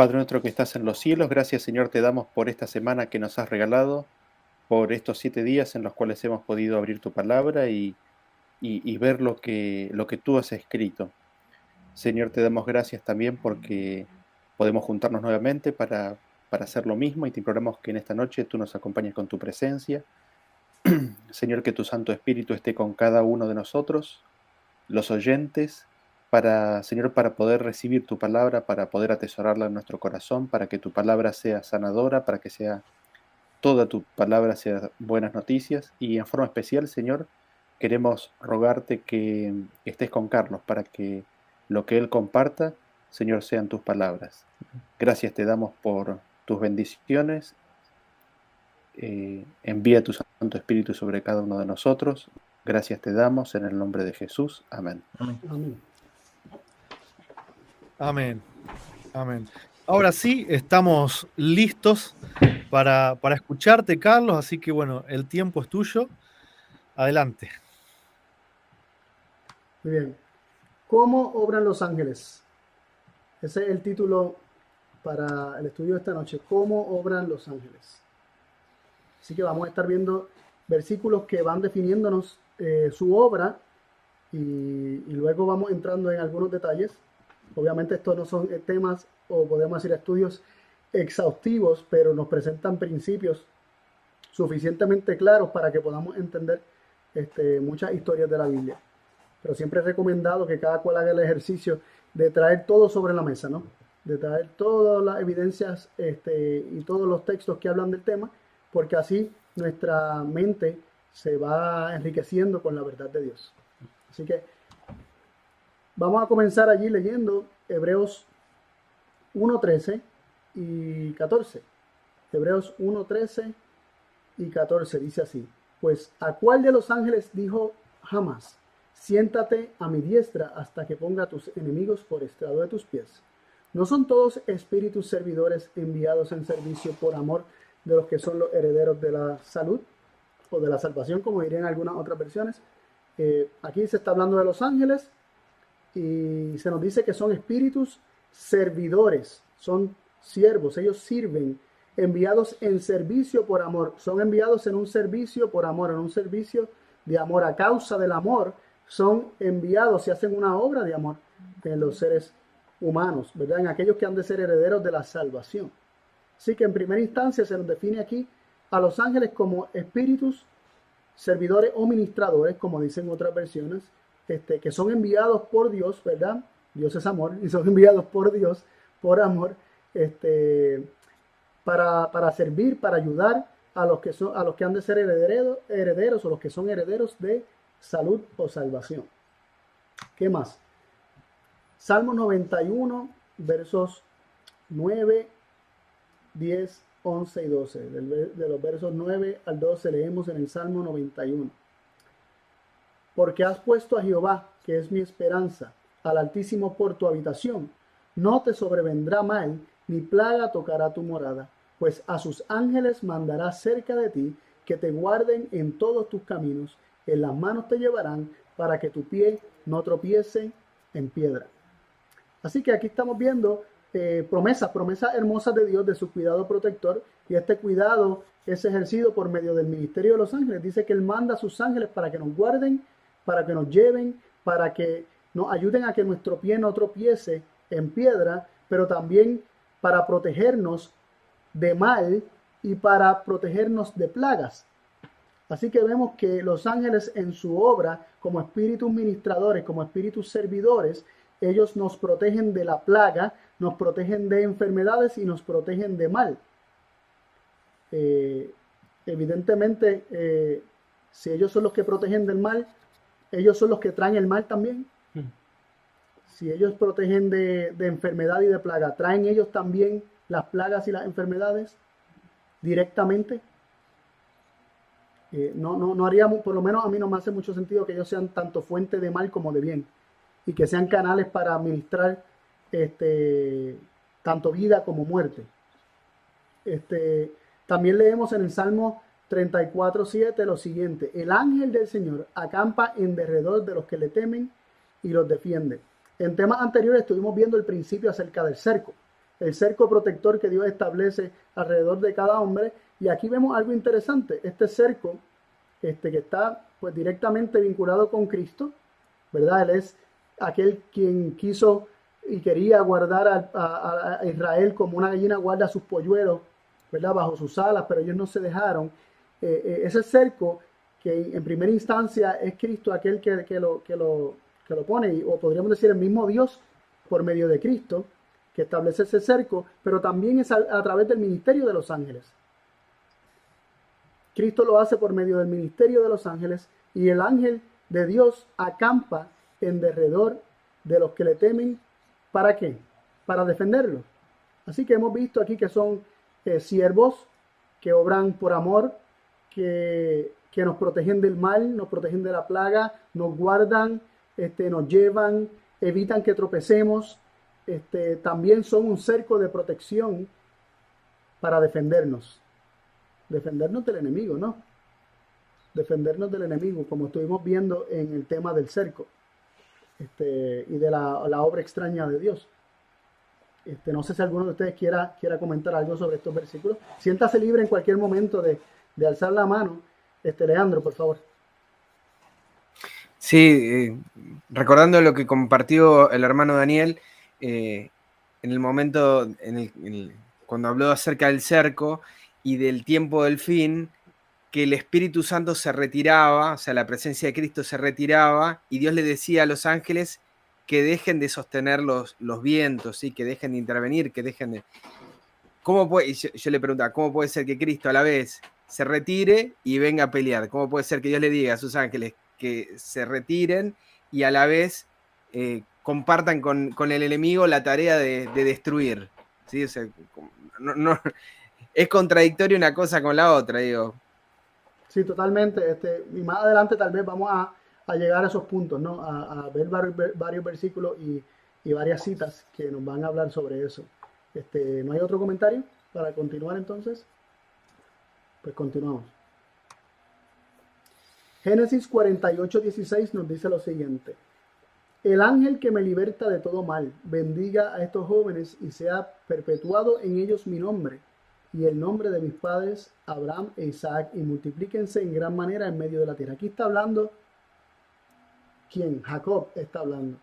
Padre nuestro que estás en los cielos, gracias Señor te damos por esta semana que nos has regalado, por estos siete días en los cuales hemos podido abrir tu palabra y, y, ver lo que, lo que tú has escrito. Señor, te damos gracias también porque podemos juntarnos nuevamente para, para hacer lo mismo y te imploramos que en esta noche tú nos acompañes con tu presencia. Señor, que tu Santo Espíritu esté con cada uno de nosotros, los oyentes, para, Señor, para poder recibir tu palabra, para poder atesorarla en nuestro corazón, para que tu palabra sea sanadora, para que sea toda tu palabra sea buenas noticias y en forma especial, Señor, queremos rogarte que estés con Carlos para que lo que él comparta, Señor, sean tus palabras. Gracias te damos por tus bendiciones. Eh, envía tu Santo Espíritu sobre cada uno de nosotros. Gracias te damos en el nombre de Jesús. Amén. Amén. Amén. Amén. Ahora sí, estamos listos para, escucharte, Carlos, así que bueno, el tiempo es tuyo. Adelante. Muy bien. ¿Cómo obran los ángeles? Ese es el título para el estudio de esta noche. ¿Cómo obran los ángeles? Así que vamos a estar viendo versículos que van definiéndonos eh, su obra y luego vamos entrando en algunos detalles Obviamente estos no son temas o podemos decir estudios exhaustivos, pero nos presentan principios suficientemente claros para que podamos entender este, muchas historias de la Biblia. Pero siempre he recomendado que cada cual haga el ejercicio de traer todo sobre la mesa, ¿no? De traer todas las evidencias este, y todos los textos que hablan del tema, porque así nuestra mente se va enriqueciendo con la verdad de Dios. Así que Vamos a comenzar allí leyendo Hebreos 1.13 y 14. Hebreos 1.13 y 14 dice así. Pues a cuál de los ángeles dijo jamás, siéntate a mi diestra hasta que ponga a tus enemigos por estrado de tus pies. ¿No son todos espíritus servidores enviados en servicio por amor de los que son los herederos de la salud o de la salvación, como dirían algunas otras versiones? Eh, aquí se está hablando de los ángeles y se nos dice que son espíritus servidores, son siervos, ellos sirven, enviados en servicio por amor, son enviados en un servicio por amor, en un servicio de amor, a causa del amor, son enviados y hacen una obra de amor en los seres humanos, ¿verdad? En aquellos que han de ser herederos de la salvación. Así que en primera instancia se nos define aquí a los ángeles como espíritus servidores o ministradores, como dicen otras versiones, este, que son enviados por Dios, ¿verdad? Dios es amor, y son enviados por Dios, por amor, este, para, servir, para ayudar a los que, son, a los que han de ser herederos, herederos o los que son herederos de salud o salvación. ¿Qué más? Salmo 91, versos 9, 10, 11 y 12. De los versos 9 al 12 leemos en el Salmo 91 porque has puesto a Jehová, que es mi esperanza, al Altísimo por tu habitación. No te sobrevendrá mal, ni plaga tocará tu morada, pues a sus ángeles mandará cerca de ti, que te guarden en todos tus caminos, en las manos te llevarán, para que tu pie no tropiece en piedra. Así que aquí estamos viendo eh, promesas, promesas hermosas de Dios de su cuidado protector, y este cuidado es ejercido por medio del ministerio de los ángeles. Dice que Él manda a sus ángeles para que nos guarden para que nos lleven, para que nos ayuden a que nuestro pie no tropiece en piedra, pero también para protegernos de mal y para protegernos de plagas. Así que vemos que los ángeles en su obra, como espíritus ministradores, como espíritus servidores, ellos nos protegen de la plaga, nos protegen de enfermedades y nos protegen de mal. Eh, evidentemente, eh, si ellos son los que protegen del mal, ellos son los que traen el mal también. Hmm. Si ellos protegen de, enfermedad y de plaga, ¿traen ellos también las plagas y las enfermedades directamente? Eh, no, no, no haríamos, por lo menos a mí no me hace mucho sentido que ellos sean tanto fuente de mal como de bien y que sean canales para administrar este, tanto vida como muerte. Este, también leemos en el Salmo 34.7 lo siguiente, el ángel del Señor acampa en derredor de los que le temen y los defiende. En temas anteriores estuvimos viendo el principio acerca del cerco. el cerco protector que Dios establece alrededor de cada hombre. Y aquí vemos algo interesante, este cerco este, que está pues directamente vinculado con Cristo, ¿verdad? Él es aquel quien quiso y quería guardar a, Israel como una gallina guarda sus polluelos, ¿verdad? Bajo sus alas, pero ellos no se dejaron. Eh, eh, ese cerco que en primera instancia es Cristo aquel que, lo, que, lo, que lo pone, o podríamos decir el mismo Dios por medio de Cristo, que establece ese cerco, pero también es a, través del ministerio de los ángeles. Cristo lo hace por medio del ministerio de los ángeles y el ángel de Dios acampa en derredor de los que le temen. ¿Para qué? Para defenderlo. Así que hemos visto aquí que son eh, siervos que obran por amor, que, nos protegen del mal, nos protegen de la plaga, nos guardan, este, nos llevan, evitan que tropecemos, este, también son un cerco de protección para defendernos. Defendernos del enemigo, ¿no? Defendernos del enemigo, como estuvimos viendo en el tema del cerco este, y de la, obra extraña de Dios. Este, no sé si alguno de ustedes quiera, quiera comentar algo sobre estos versículos. Siéntase libre en cualquier momento de, de alzar la mano. Este, Leandro, por favor. Sí, eh, recordando lo que compartió el hermano Daniel, eh, en el momento, en el, cuando habló acerca del cerco y del tiempo del fin, que el Espíritu Santo se retiraba, o sea, la presencia de Cristo se retiraba, y Dios le decía a los ángeles que dejen de sostener los, los vientos, ¿sí? que dejen de intervenir, que dejen de... ¿Cómo puede, yo, yo, le preguntaba, ¿cómo puede ser que Cristo a la vez se retire y venga a pelear? ¿Cómo puede ser que Dios le diga a sus ángeles que se retiren y a la vez eh, compartan con, el enemigo la tarea de, destruir. ¿sí? es contradictorio una cosa con la otra, digo. Sí, totalmente. Este, y más adelante tal vez vamos a, llegar a esos puntos, ¿no? A, ver varios, versículos y, varias citas que nos van a hablar sobre eso. Este, ¿No hay otro comentario para continuar entonces? Pues continuamos. Génesis 48, 16 nos dice lo siguiente. El ángel que me liberta de todo mal, bendiga a estos jóvenes y sea perpetuado en ellos mi nombre y el nombre de mis padres Abraham e Isaac y multiplíquense en gran manera en medio de la tierra. Aquí está hablando, ¿quién? Jacob está hablando.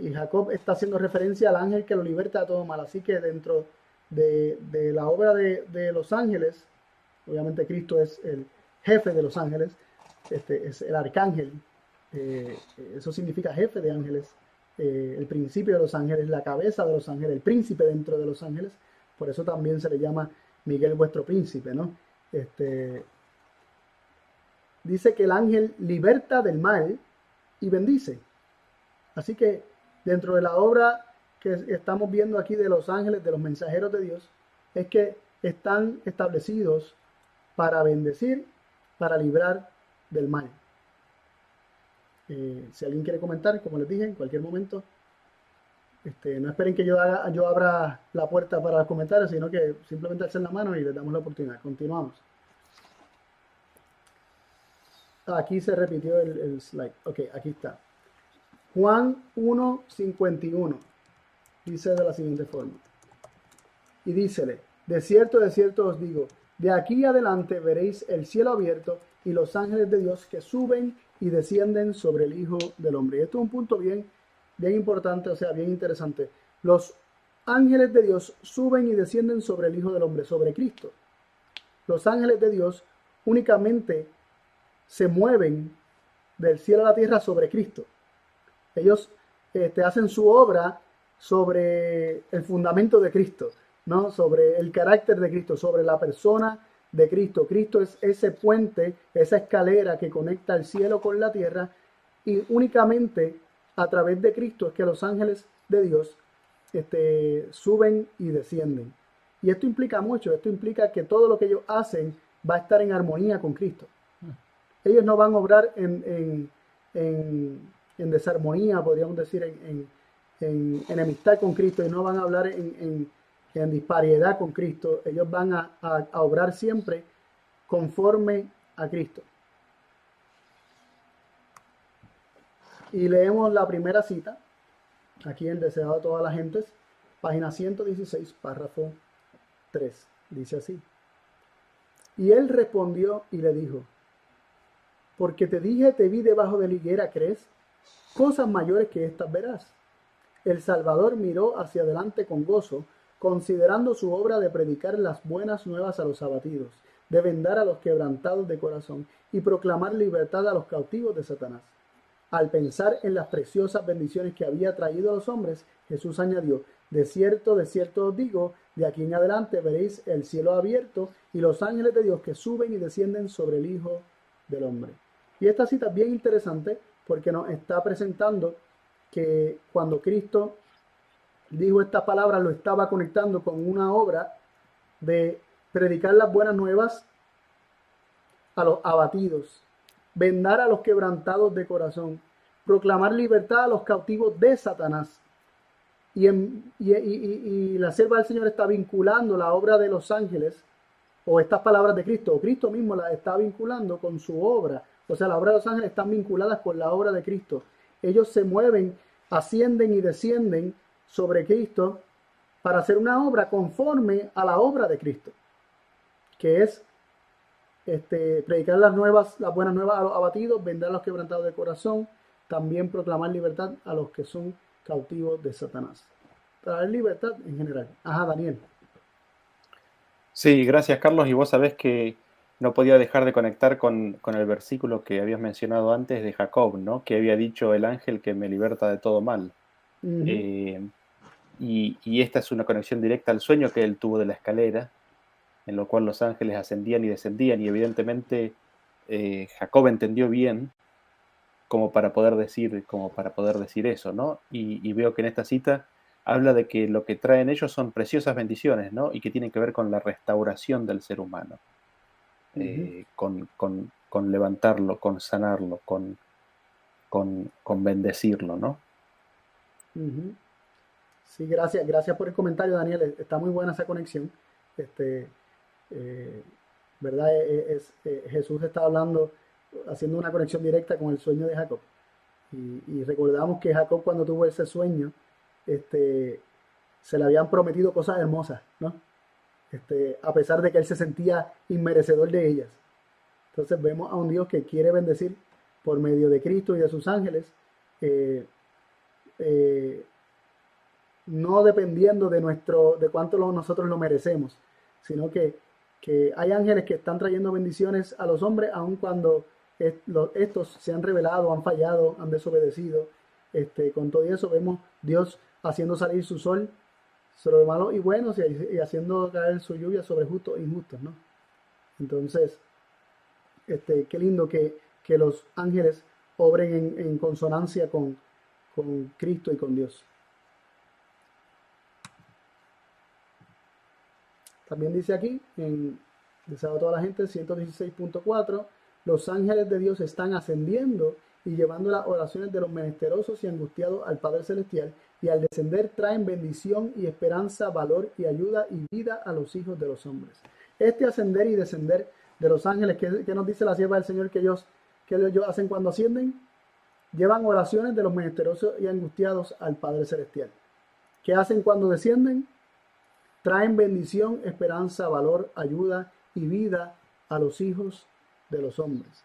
Y Jacob está haciendo referencia al ángel que lo liberta de todo mal. Así que dentro de, la obra de, de los ángeles, obviamente Cristo es el jefe de los ángeles, este, es el arcángel eh, eso significa jefe de ángeles, eh, el principio de los ángeles, la cabeza de los ángeles, el príncipe dentro de los ángeles. Por eso también se le llama Miguel vuestro príncipe, ¿no? Este, dice que el ángel liberta del mal y bendice. Así que dentro de la obra que estamos viendo aquí de los ángeles, de los mensajeros de Dios, es que están establecidos para bendecir, para librar del mal. Eh, si alguien quiere comentar, como les dije, en cualquier momento, este, no esperen que yo, haga, yo abra la puerta para los comentarios, sino que simplemente alcen la mano y les damos la oportunidad. Continuamos. Aquí se repitió el, slide. Ok, aquí está. Juan 1.51 dice de la siguiente forma. Y dícele, de cierto, de cierto os digo, de aquí adelante veréis el cielo abierto y los ángeles de Dios que suben y descienden sobre el Hijo del Hombre. Y esto es un punto bien, bien importante, o sea, bien interesante. Los ángeles de Dios suben y descienden sobre el Hijo del Hombre, sobre Cristo. Los ángeles de Dios únicamente se mueven del cielo a la tierra sobre Cristo. Ellos este, hacen su obra sobre el fundamento de Cristo, ¿no? sobre el carácter de Cristo, sobre la persona de Cristo. Cristo es ese puente, esa escalera que conecta el cielo con la tierra y únicamente a través de Cristo es que los ángeles de Dios este, suben y descienden. Y esto implica mucho, esto implica que todo lo que ellos hacen va a estar en armonía con Cristo. Ellos no van a obrar en, desarmonía, podríamos decir, en, en, enemistad con Cristo y no van a hablar en, en disparidad con Cristo, ellos van a, obrar siempre conforme a Cristo. Y leemos la primera cita, aquí en Deseado de todas las gentes, página 116, párrafo 3. Dice así. Y él respondió y le dijo, porque te dije, te vi debajo de la higuera, ¿crees? Cosas mayores que estas verás. El Salvador miró hacia adelante con gozo, considerando su obra de predicar las buenas nuevas a los abatidos, de vendar a los quebrantados de corazón y proclamar libertad a los cautivos de Satanás. Al pensar en las preciosas bendiciones que había traído a los hombres, Jesús añadió, de cierto, de cierto os digo, de aquí en adelante veréis el cielo abierto y los ángeles de Dios que suben y descienden sobre el Hijo del Hombre. Y esta cita es bien interesante porque nos está presentando que cuando Cristo dijo estas palabras lo estaba conectando con una obra de predicar las buenas nuevas a los abatidos, vendar a los quebrantados de corazón, proclamar libertad a los cautivos de Satanás. Y, la sierva del Señor está vinculando la obra de los ángeles, o estas palabras de Cristo, o Cristo mismo la está vinculando con su obra. O sea, la obra de los ángeles están vinculadas con la obra de Cristo. Ellos se mueven, ascienden y descienden sobre Cristo para hacer una obra conforme a la obra de Cristo, que es este, predicar las nuevas, las buenas nuevas a los abatidos, vender a los quebrantados de corazón, también proclamar libertad a los que son cautivos de Satanás. Traer libertad en general. Ajá, Daniel. Sí, gracias Carlos. Y vos sabés que no podía dejar de conectar con, el versículo que habías mencionado antes de Jacob, ¿no? Que había dicho el ángel que me liberta de todo mal. Eh, y, esta es una conexión directa al sueño que él tuvo de la escalera, en lo cual los ángeles ascendían y descendían, y evidentemente eh, Jacob entendió bien como para poder decir, como para poder decir eso, ¿no? Y, veo que en esta cita habla de que lo que traen ellos son preciosas bendiciones, ¿no? Y que tienen que ver con la restauración del ser humano. Eh, con, levantarlo, con sanarlo, con, con, bendecirlo, ¿no? Sí, gracias, gracias por el comentario, Daniel. Está muy buena esa conexión. Este, eh, ¿Verdad? E, e, es, Jesús está hablando, haciendo una conexión directa con el sueño de Jacob. Y, recordamos que Jacob cuando tuvo ese sueño, este, se le habían prometido cosas hermosas, ¿no? Este, a pesar de que él se sentía inmerecedor de ellas. Entonces vemos a un Dios que quiere bendecir por medio de Cristo y de sus ángeles, eh, eh, no dependiendo de nuestro, de cuánto nosotros lo merecemos, sino que, hay ángeles que están trayendo bendiciones a los hombres, aun cuando estos se han revelado, han fallado, han desobedecido. Este, con todo eso vemos Dios haciendo salir su sol sobre malos y buenos y, haciendo caer su lluvia sobre justos e injustos, ¿no? Entonces, este, qué lindo que, los ángeles obren en, consonancia con, Cristo y con Dios. También dice aquí, en Deseado a toda la gente, 116.4, los ángeles de Dios están ascendiendo y llevando las oraciones de los menesterosos y angustiados al Padre Celestial y al descender traen bendición y esperanza, valor y ayuda y vida a los hijos de los hombres. Este ascender y descender de los ángeles, que, nos dice la sierva del Señor que ellos, que ellos hacen cuando ascienden? Llevan oraciones de los menesterosos y angustiados al Padre Celestial. ¿Qué hacen cuando descienden? Traen bendición, esperanza, valor, ayuda y vida a los hijos de los hombres.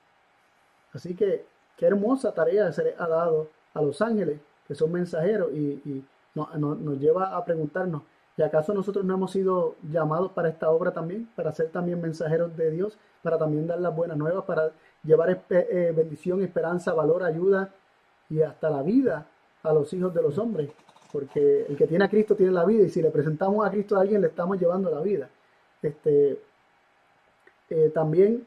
Así que qué hermosa tarea se le ha dado a los ángeles que son mensajeros y, nos lleva a preguntarnos, ¿y acaso nosotros no hemos sido llamados para esta obra también? Para ser también mensajeros de Dios, para también dar las buenas nuevas, para llevar eh, bendición, esperanza, valor, ayuda y hasta la vida a los hijos de los hombres. Porque el que tiene a Cristo tiene la vida y si le presentamos a Cristo a alguien le estamos llevando la vida. Este, eh, también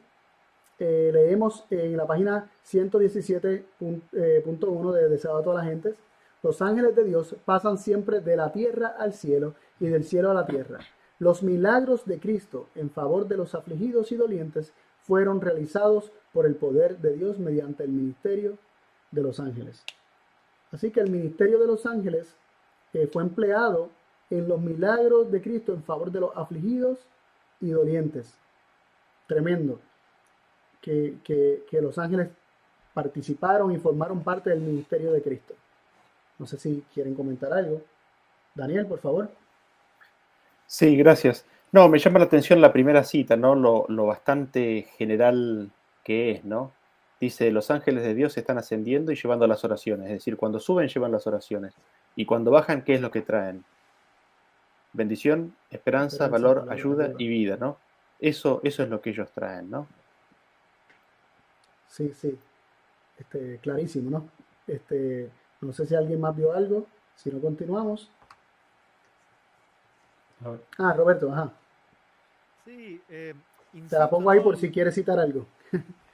eh, leemos en la página 117.1 de Deseado a todas las gentes los ángeles de Dios pasan siempre de la tierra al cielo y del cielo a la tierra. Los milagros de Cristo en favor de los afligidos y dolientes fueron realizados por el poder de Dios mediante el ministerio de los ángeles. Así que el ministerio de los ángeles fue empleado en los milagros de Cristo en favor de los afligidos y dolientes. Tremendo. Que, que los ángeles participaron y formaron parte del ministerio de Cristo. No sé si quieren comentar algo. Daniel, por favor. Sí, gracias. No, me llama la atención la primera cita, ¿no? Lo, lo bastante general que es, ¿no? Dice, los ángeles de Dios están ascendiendo y llevando las oraciones. Es decir, cuando suben llevan las oraciones. Y cuando bajan, ¿qué es lo que traen? Bendición, esperanza, Esperanza, valor, valor, ayuda y vida, ¿no? Eso, eso es lo que ellos traen, ¿no? Sí, sí. Este, clarísimo, ¿no? Este, no sé si alguien más vio algo. Si no, continuamos. Ah, Roberto, ajá. Sí, eh, Te la pongo ahí por si quieres citar algo.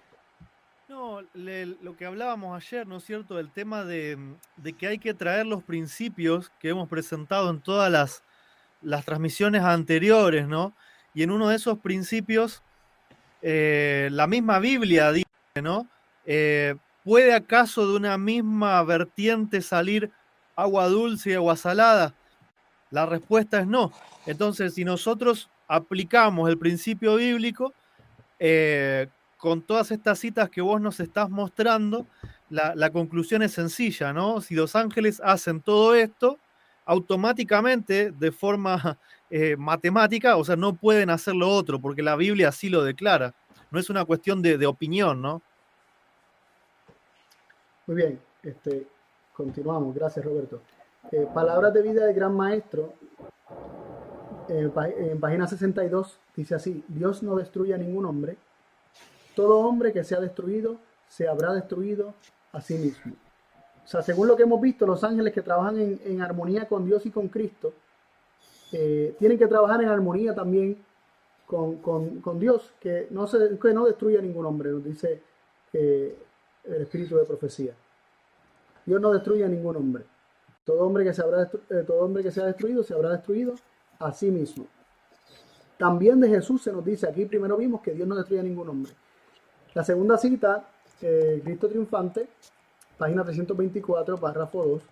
Lo que hablábamos ayer, ¿no es cierto? El tema de, de que hay que traer los principios que hemos presentado en todas las, las transmisiones anteriores, ¿no? Y en uno de esos principios, eh, la misma Biblia dice, ¿no? Eh, ¿Puede acaso de una misma vertiente salir agua dulce y agua salada? La respuesta es no. Entonces, si nosotros aplicamos el principio bíblico, eh, con todas estas citas que vos nos estás mostrando, la, conclusión es sencilla, ¿no? Si los ángeles hacen todo esto, automáticamente, de forma eh, matemática, o sea, no pueden hacer lo otro, porque la Biblia así lo declara. No es una cuestión de, opinión, ¿no? Muy bien, este, continuamos. Gracias, Roberto. Eh, palabras de vida del gran maestro, pá- en página 62, dice así, Dios no destruye a ningún hombre, todo hombre que sea destruido se habrá destruido a sí mismo. O sea, según lo que hemos visto, los ángeles que trabajan en, armonía con Dios y con Cristo, eh, tienen que trabajar en armonía también con, Dios, que no, se, que no destruye a ningún hombre, nos dice eh, el espíritu de profecía. Dios no destruye a ningún hombre. Todo hombre que se habrá eh, todo hombre que sea destruido se habrá destruido a sí mismo. También de Jesús se nos dice, aquí primero vimos que Dios no destruye a ningún hombre. La segunda cita, eh, Cristo triunfante, página 324, párrafo 2,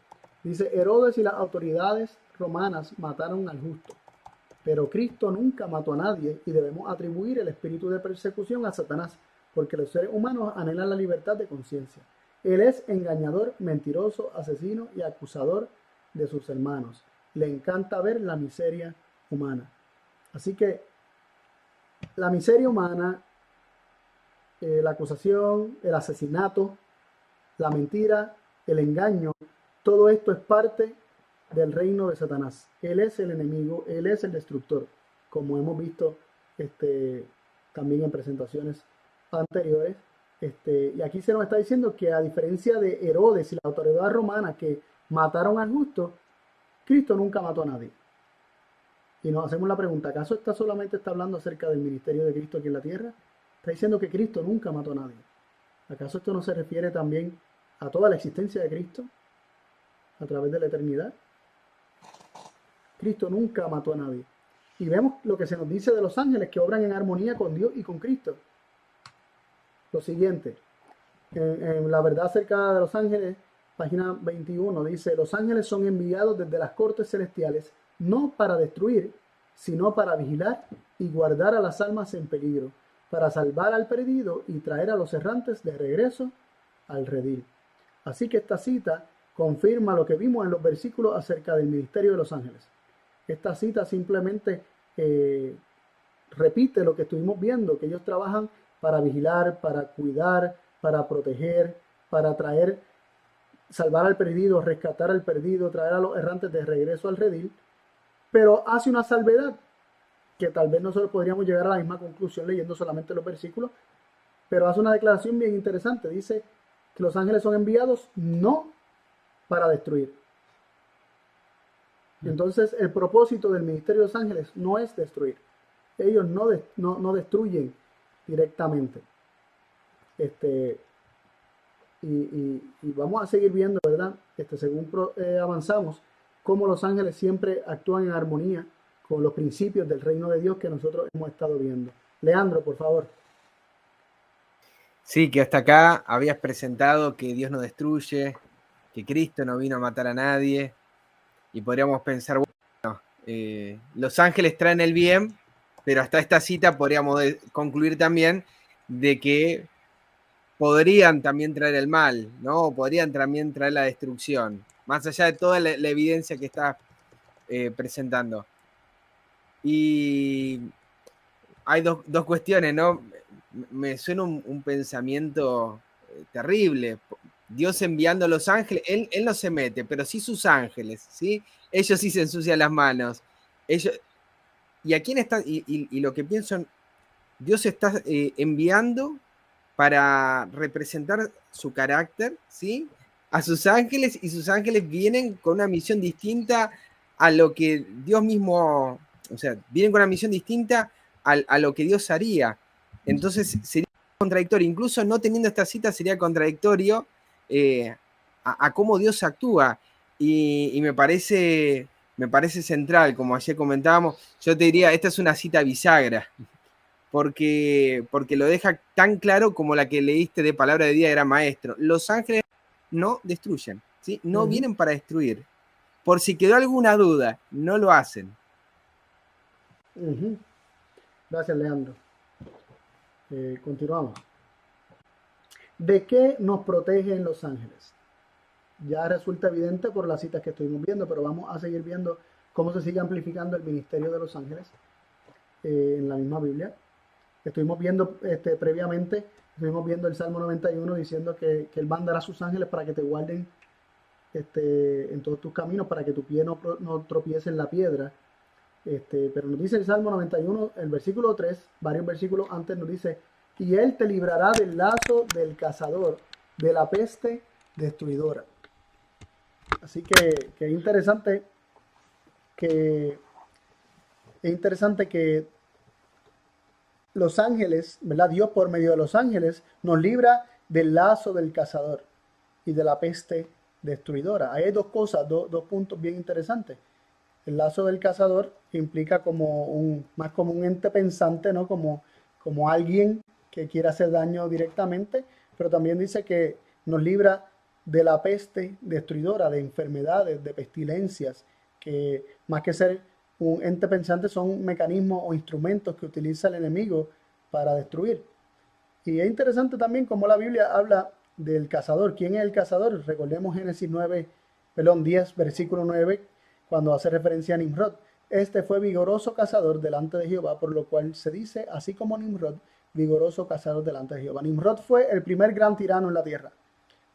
dice, Herodes y las autoridades romanas mataron al justo, pero Cristo nunca mató a nadie y debemos atribuir el espíritu de persecución a Satanás, porque los seres humanos anhelan la libertad de conciencia. Él es engañador, mentiroso, asesino y acusador de sus hermanos. Le encanta ver la miseria humana. Así que la miseria humana, eh, la acusación, el asesinato, la mentira, el engaño, todo esto es parte del reino de Satanás. Él es el enemigo, él es el destructor, como hemos visto este, también en presentaciones anteriores. Este, y aquí se nos está diciendo que a diferencia de Herodes y la autoridad romana que mataron al justo, Cristo nunca mató a nadie. Y nos hacemos la pregunta, ¿acaso está solamente está hablando acerca del ministerio de Cristo aquí en la tierra? Está diciendo que Cristo nunca mató a nadie. ¿Acaso esto no se refiere también a toda la existencia de Cristo a través de la eternidad? Cristo nunca mató a nadie. Y vemos lo que se nos dice de los ángeles que obran en armonía con Dios y con Cristo. Lo siguiente, en, la verdad acerca de los ángeles, página 21, dice, los ángeles son enviados desde las cortes celestiales, no para destruir, sino para vigilar y guardar a las almas en peligro, para salvar al perdido y traer a los errantes de regreso al redil. Así que esta cita confirma lo que vimos en los versículos acerca del ministerio de los ángeles. Esta cita simplemente eh, repite lo que estuvimos viendo, que ellos trabajan para vigilar, para cuidar, para proteger, para traer, salvar al perdido, rescatar al perdido, traer a los errantes de regreso al redil, pero hace una salvedad que tal vez nosotros podríamos llegar a la misma conclusión leyendo solamente los versículos, pero hace una declaración bien interesante. Dice que los ángeles son enviados no para destruir. Entonces, el propósito del ministerio de los ángeles no es destruir. Ellos no, de- no, no destruyen directamente. Este, y, y- y vamos a seguir viendo, ¿verdad? Este, según pro- eh, avanzamos, cómo los ángeles siempre actúan en armonía con los principios del reino de Dios que nosotros hemos estado viendo. Leandro, por favor. Sí, que hasta acá habías presentado que Dios no destruye, que Cristo no vino a matar a nadie, y podríamos pensar, bueno, eh, los ángeles traen el bien, pero hasta esta cita podríamos concluir también de que podrían también traer el mal, ¿no? Podrían también traer la destrucción, más allá de toda la, la evidencia que estás eh, presentando. Y hay dos, cuestiones, ¿no? Me suena un, pensamiento eh, terrible. Dios enviando a los ángeles, él, él, no se mete, pero sí sus ángeles, ¿sí? Ellos sí se ensucian las manos. Ellos, ¿Y a quién está? Y, lo que pienso, Dios está eh, enviando para representar su carácter, ¿sí? A sus ángeles y sus ángeles vienen con una misión distinta a lo que Dios mismo, o sea, vienen con una misión distinta a, lo que Dios haría. Entonces sería contradictorio, incluso no teniendo esta cita sería contradictorio eh, a, cómo Dios actúa. Y, me, parece, me parece central, como ayer comentábamos, yo te diría, esta es una cita bisagra, porque, porque lo deja tan claro como la que leíste de palabra de día era maestro. Los ángeles no destruyen, ¿sí? no vienen para destruir. Por si quedó alguna duda, no lo hacen. Gracias, Leandro. Eh, continuamos. ¿De qué nos protegen los ángeles? Ya resulta evidente por las citas que estuvimos viendo, pero vamos a seguir viendo cómo se sigue amplificando el ministerio de los ángeles eh, en la misma Biblia. Estuvimos viendo este, previamente, estuvimos viendo el Salmo 91 diciendo que, que Él mandará a sus ángeles para que te guarden este, en todos tus caminos, para que tu pie no tropiece en la piedra. Este, pero nos dice el Salmo 91, el versículo 3, varios versículos antes nos dice, y Él te librará del lazo del cazador, de la peste destruidora. Así que, es interesante que es interesante que los ángeles, ¿verdad? Dios por medio de los ángeles nos libra del lazo del cazador y de la peste destruidora. hay dos cosas, dos puntos bien interesantes. El lazo del cazador implica como un, más como un ente pensante, ¿no? Como, como alguien que quiere hacer daño directamente, pero también dice que nos libra de la peste destruidora, de enfermedades, de pestilencias, que más que ser un ente pensante son mecanismos o instrumentos que utiliza el enemigo para destruir. Y es interesante también cómo la Biblia habla del cazador. ¿Quién es el cazador? Recordemos Génesis 9, perdón, 10, versículo 9, cuando hace referencia a Nimrod. Este fue vigoroso cazador delante de Jehová, por lo cual se dice, así como Nimrod, vigoroso cazador delante de Jehová. Nimrod fue el primer gran tirano en la tierra,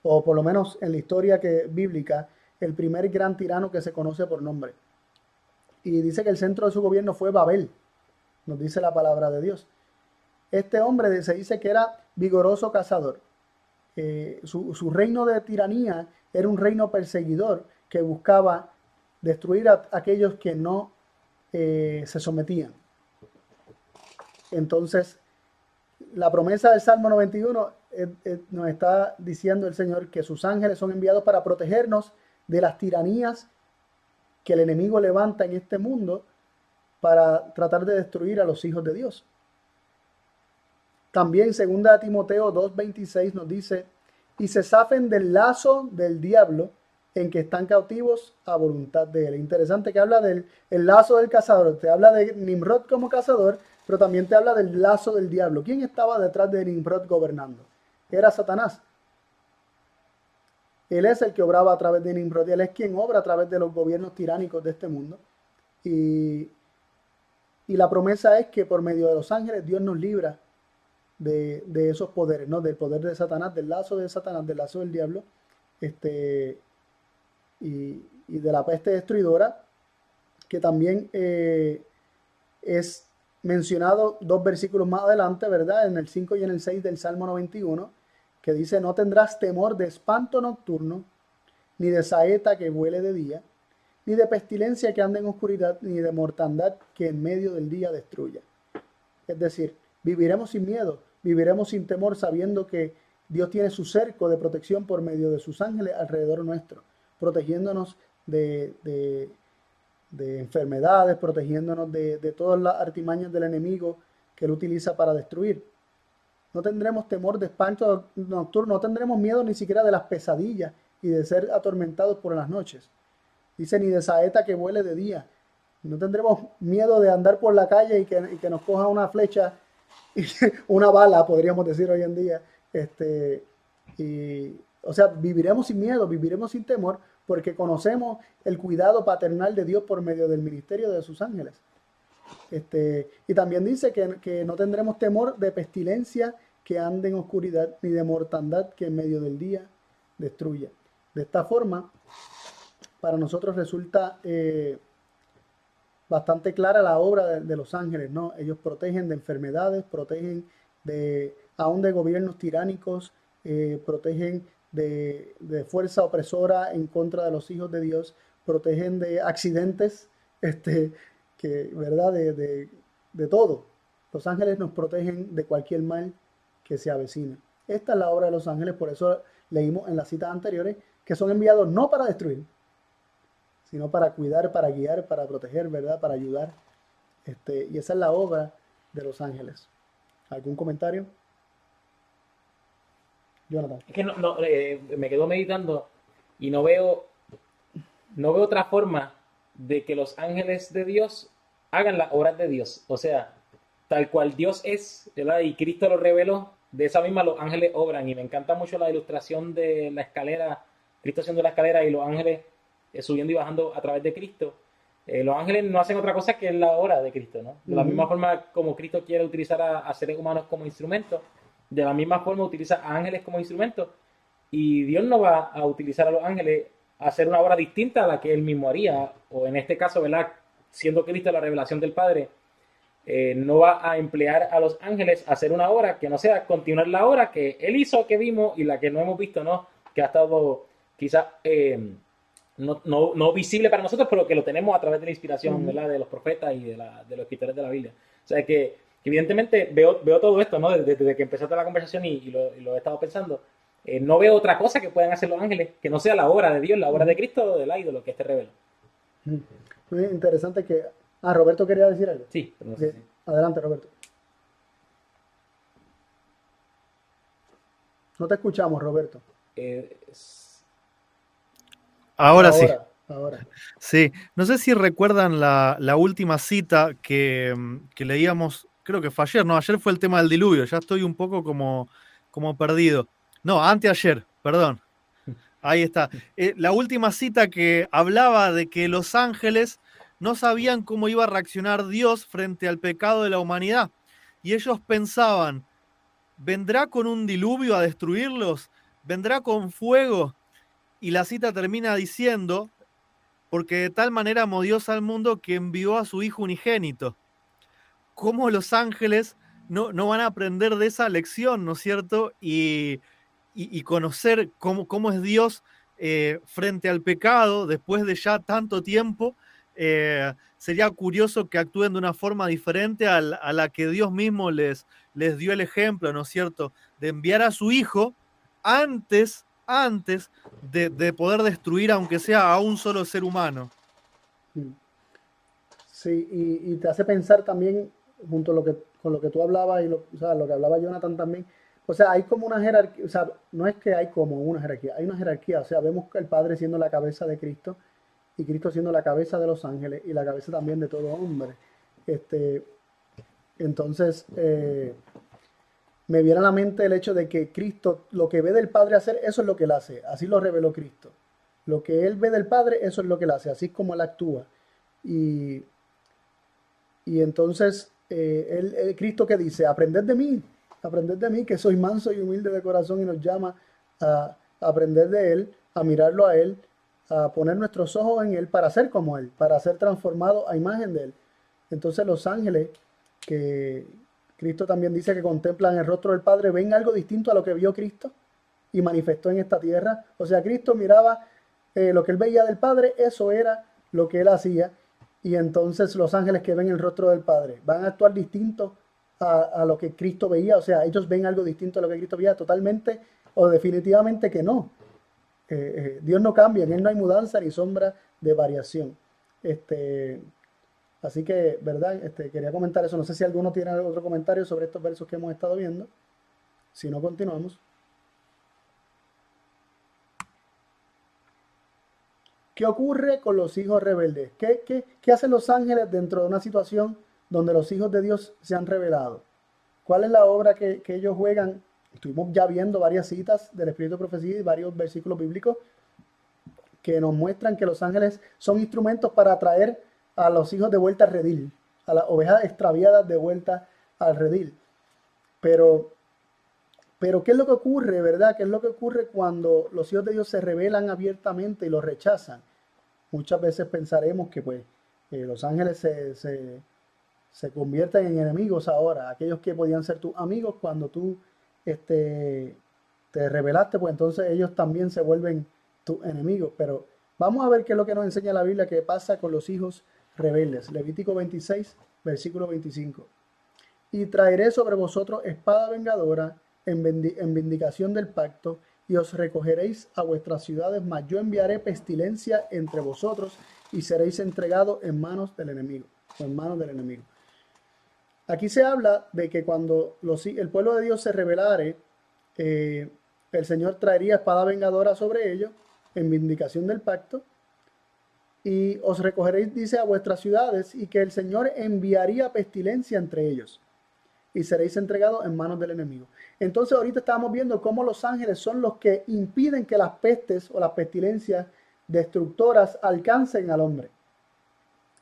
o por lo menos en la historia que, bíblica, el primer gran tirano que se conoce por nombre y dice que el centro de su gobierno fue Babel, nos dice la palabra de Dios. Este hombre se dice que era vigoroso cazador. Eh, su, reino de tiranía era un reino perseguidor que buscaba destruir a aquellos que no eh, se sometían. Entonces, la promesa del Salmo 91 eh, nos está diciendo el Señor que sus ángeles son enviados para protegernos de las tiranías que el enemigo levanta en este mundo para tratar de destruir a los hijos de Dios. También 2 Timoteo 2.26 nos dice, y se zafen del lazo del diablo en que están cautivos a voluntad de él. Interesante que habla del el lazo del cazador, te habla de Nimrod como cazador, pero también te habla del lazo del diablo. ¿Quién estaba detrás de Nimrod gobernando? Era Satanás. Él es el que obraba a través de Nimrod, él es quien obra a través de los gobiernos tiránicos de este mundo. Y, la promesa es que por medio de los ángeles Dios nos libra de, esos poderes, ¿no? Del poder de Satanás, del lazo de Satanás, del lazo del diablo, este, y, de la peste destruidora, que también eh, es mencionado dos versículos más adelante, ¿verdad? En el 5 y en el 6 del Salmo 91 que dice, no tendrás temor de espanto nocturno, ni de saeta que vuele de día, ni de pestilencia que ande en oscuridad, ni de mortandad que en medio del día destruya. Es decir, viviremos sin miedo, viviremos sin temor sabiendo que Dios tiene su cerco de protección por medio de sus ángeles alrededor nuestro, protegiéndonos de, de, enfermedades, protegiéndonos de, de todas las artimañas del enemigo que él utiliza para destruir. No tendremos temor de espanto nocturno, no tendremos miedo ni siquiera de las pesadillas y de ser atormentados por las noches. Dice, ni de saeta que vuele de día. No tendremos miedo de andar por la calle y que, nos coja una flecha, y una bala, podríamos decir hoy en día. Este, y, o sea, viviremos sin miedo, viviremos sin temor, porque conocemos el cuidado paternal de Dios por medio del ministerio de sus ángeles. Este, y también dice que, que no tendremos temor de pestilencia que ande en oscuridad, ni de mortandad que en medio del día destruya. De esta forma, para nosotros resulta eh, bastante clara la obra de, los ángeles, ¿no? Ellos protegen de enfermedades, protegen de aún de gobiernos tiránicos, eh, protegen de, fuerza opresora en contra de los hijos de Dios, protegen de accidentes, este, que, ¿verdad? De, de todo. Los ángeles nos protegen de cualquier mal que se avecina. Esta es la obra de los ángeles, por eso leímos en las citas anteriores que son enviados no para destruir, sino para cuidar, para guiar, para proteger, ¿verdad? Para ayudar. Este, y esa es la obra de los ángeles. ¿Algún comentario? Jonathan. Es que no, eh, me quedo meditando y no veo, no veo otra forma de que los ángeles de Dios hagan las obras de Dios. O sea, tal cual Dios es, ¿verdad? Y Cristo lo reveló, de esa misma los ángeles obran. Y me encanta mucho la ilustración de la escalera, Cristo haciendo la escalera y los ángeles eh, subiendo y bajando a través de Cristo. Eh, los ángeles no hacen otra cosa que la obra de Cristo, ¿no? De la misma forma como Cristo quiere utilizar a, seres humanos como instrumentos, de la misma forma utiliza a ángeles como instrumentos. Y Dios no va a utilizar a los ángeles a hacer una obra distinta a la que él mismo haría, o en este caso, ¿verdad? Siendo Cristo la revelación del Padre, eh, no va a emplear a los ángeles a hacer una obra que no sea continuar la obra que él hizo, que vimos y la que no hemos visto, ¿no? Que ha estado quizás eh, no, no, visible para nosotros, pero que lo tenemos a través de la inspiración de los profetas y de, la, de, los escritores de la Biblia. O sea que, evidentemente veo, veo todo esto, ¿no? Desde, que empezaste la conversación y, lo, he estado pensando. Eh, no veo otra cosa que puedan hacer los ángeles que no sea la obra de Dios, la obra de Cristo o del ídolo que este revela. Muy interesante que Ah, Roberto quería decir algo. Sí, Adelante, Roberto. No te escuchamos, Roberto. Eh, ahora, sí. Sí, no sé si recuerdan la, última cita que, leíamos, creo que fue ayer, no, ayer fue el tema del diluvio, ya estoy un poco como, como perdido. No, anteayer, perdón. Ahí está. Eh, la última cita que hablaba de que los ángeles no sabían cómo iba a reaccionar Dios frente al pecado de la humanidad. Y ellos pensaban, ¿vendrá con un diluvio a destruirlos? ¿Vendrá con fuego? Y la cita termina diciendo, porque de tal manera amó Dios al mundo que envió a su Hijo unigénito. ¿Cómo los ángeles no, no van a aprender de esa lección, ¿no es cierto? Y, conocer cómo, cómo, es Dios eh, frente al pecado después de ya tanto tiempo eh, sería curioso que actúen de una forma diferente a la, que Dios mismo les, les dio el ejemplo, ¿no es cierto?, de enviar a su hijo antes, antes de, poder destruir, aunque sea a un solo ser humano. Sí, y, te hace pensar también, junto a lo que, con lo que tú hablabas y lo, lo que hablaba Jonathan también, o sea, hay como una jerarquía, o sea, no es que hay como una jerarquía, hay una jerarquía, o sea, vemos el Padre siendo la cabeza de Cristo, y Cristo siendo la cabeza de los ángeles y la cabeza también de todo hombre. Este, entonces, eh, me viene a la mente el hecho de que Cristo, lo que ve del Padre hacer, eso es lo que él hace. Así lo reveló Cristo. Lo que él ve del Padre, eso es lo que él hace. Así es como él actúa. Y, y entonces, eh, el, Cristo que dice, aprended de mí, aprended de mí, que soy manso y humilde de corazón y nos llama a aprender de él, a mirarlo a él a poner nuestros ojos en Él para ser como Él, para ser transformado a imagen de Él. Entonces los ángeles, que Cristo también dice que contemplan el rostro del Padre, ven algo distinto a lo que vio Cristo y manifestó en esta tierra. O sea, Cristo miraba eh, lo que Él veía del Padre, eso era lo que Él hacía. Y entonces los ángeles que ven el rostro del Padre van a actuar distinto a, a lo que Cristo veía. O sea, ellos ven algo distinto a lo que Cristo veía, totalmente o definitivamente que no. Eh, Dios no cambia, en Él no hay mudanza ni sombra de variación. Este, así que, ¿verdad? Este, quería comentar eso. No sé si alguno tiene otro comentario sobre estos versos que hemos estado viendo. Si no, continuamos. ¿Qué ocurre con los hijos rebeldes? ¿Qué, qué, hacen los ángeles dentro de una situación donde los hijos de Dios se han revelado? ¿Cuál es la obra que, que ellos juegan Estuvimos ya viendo varias citas del Espíritu de Profecía y varios versículos bíblicos que nos muestran que los ángeles son instrumentos para atraer a los hijos de vuelta a redil, a las ovejas extraviadas de vuelta al redil. Pero, pero ¿qué es lo que ocurre, verdad? ¿Qué es lo que ocurre cuando los hijos de Dios se rebelan abiertamente y los rechazan? Muchas veces pensaremos que pues eh, los ángeles se, se, se, convierten en enemigos ahora. Aquellos que podían ser tus amigos cuando tú este, te rebelaste, pues entonces ellos también se vuelven tus enemigos. Pero vamos a ver qué es lo que nos enseña la Biblia que pasa con los hijos rebeldes. Levítico 26, versículo 25. Y traeré sobre vosotros espada vengadora en, en vindicación del pacto, y os recogeréis a vuestras ciudades, mas yo enviaré pestilencia entre vosotros y seréis entregados en manos del enemigo, en manos del enemigo. Aquí se habla de que cuando los, el pueblo de Dios se rebelare, eh, el Señor traería espada vengadora sobre ellos en vindicación del pacto y os recogeréis, dice, a vuestras ciudades y que el Señor enviaría pestilencia entre ellos y seréis entregados en manos del enemigo. Entonces ahorita estamos viendo cómo los ángeles son los que impiden que las pestes o las pestilencias destructoras alcancen al hombre.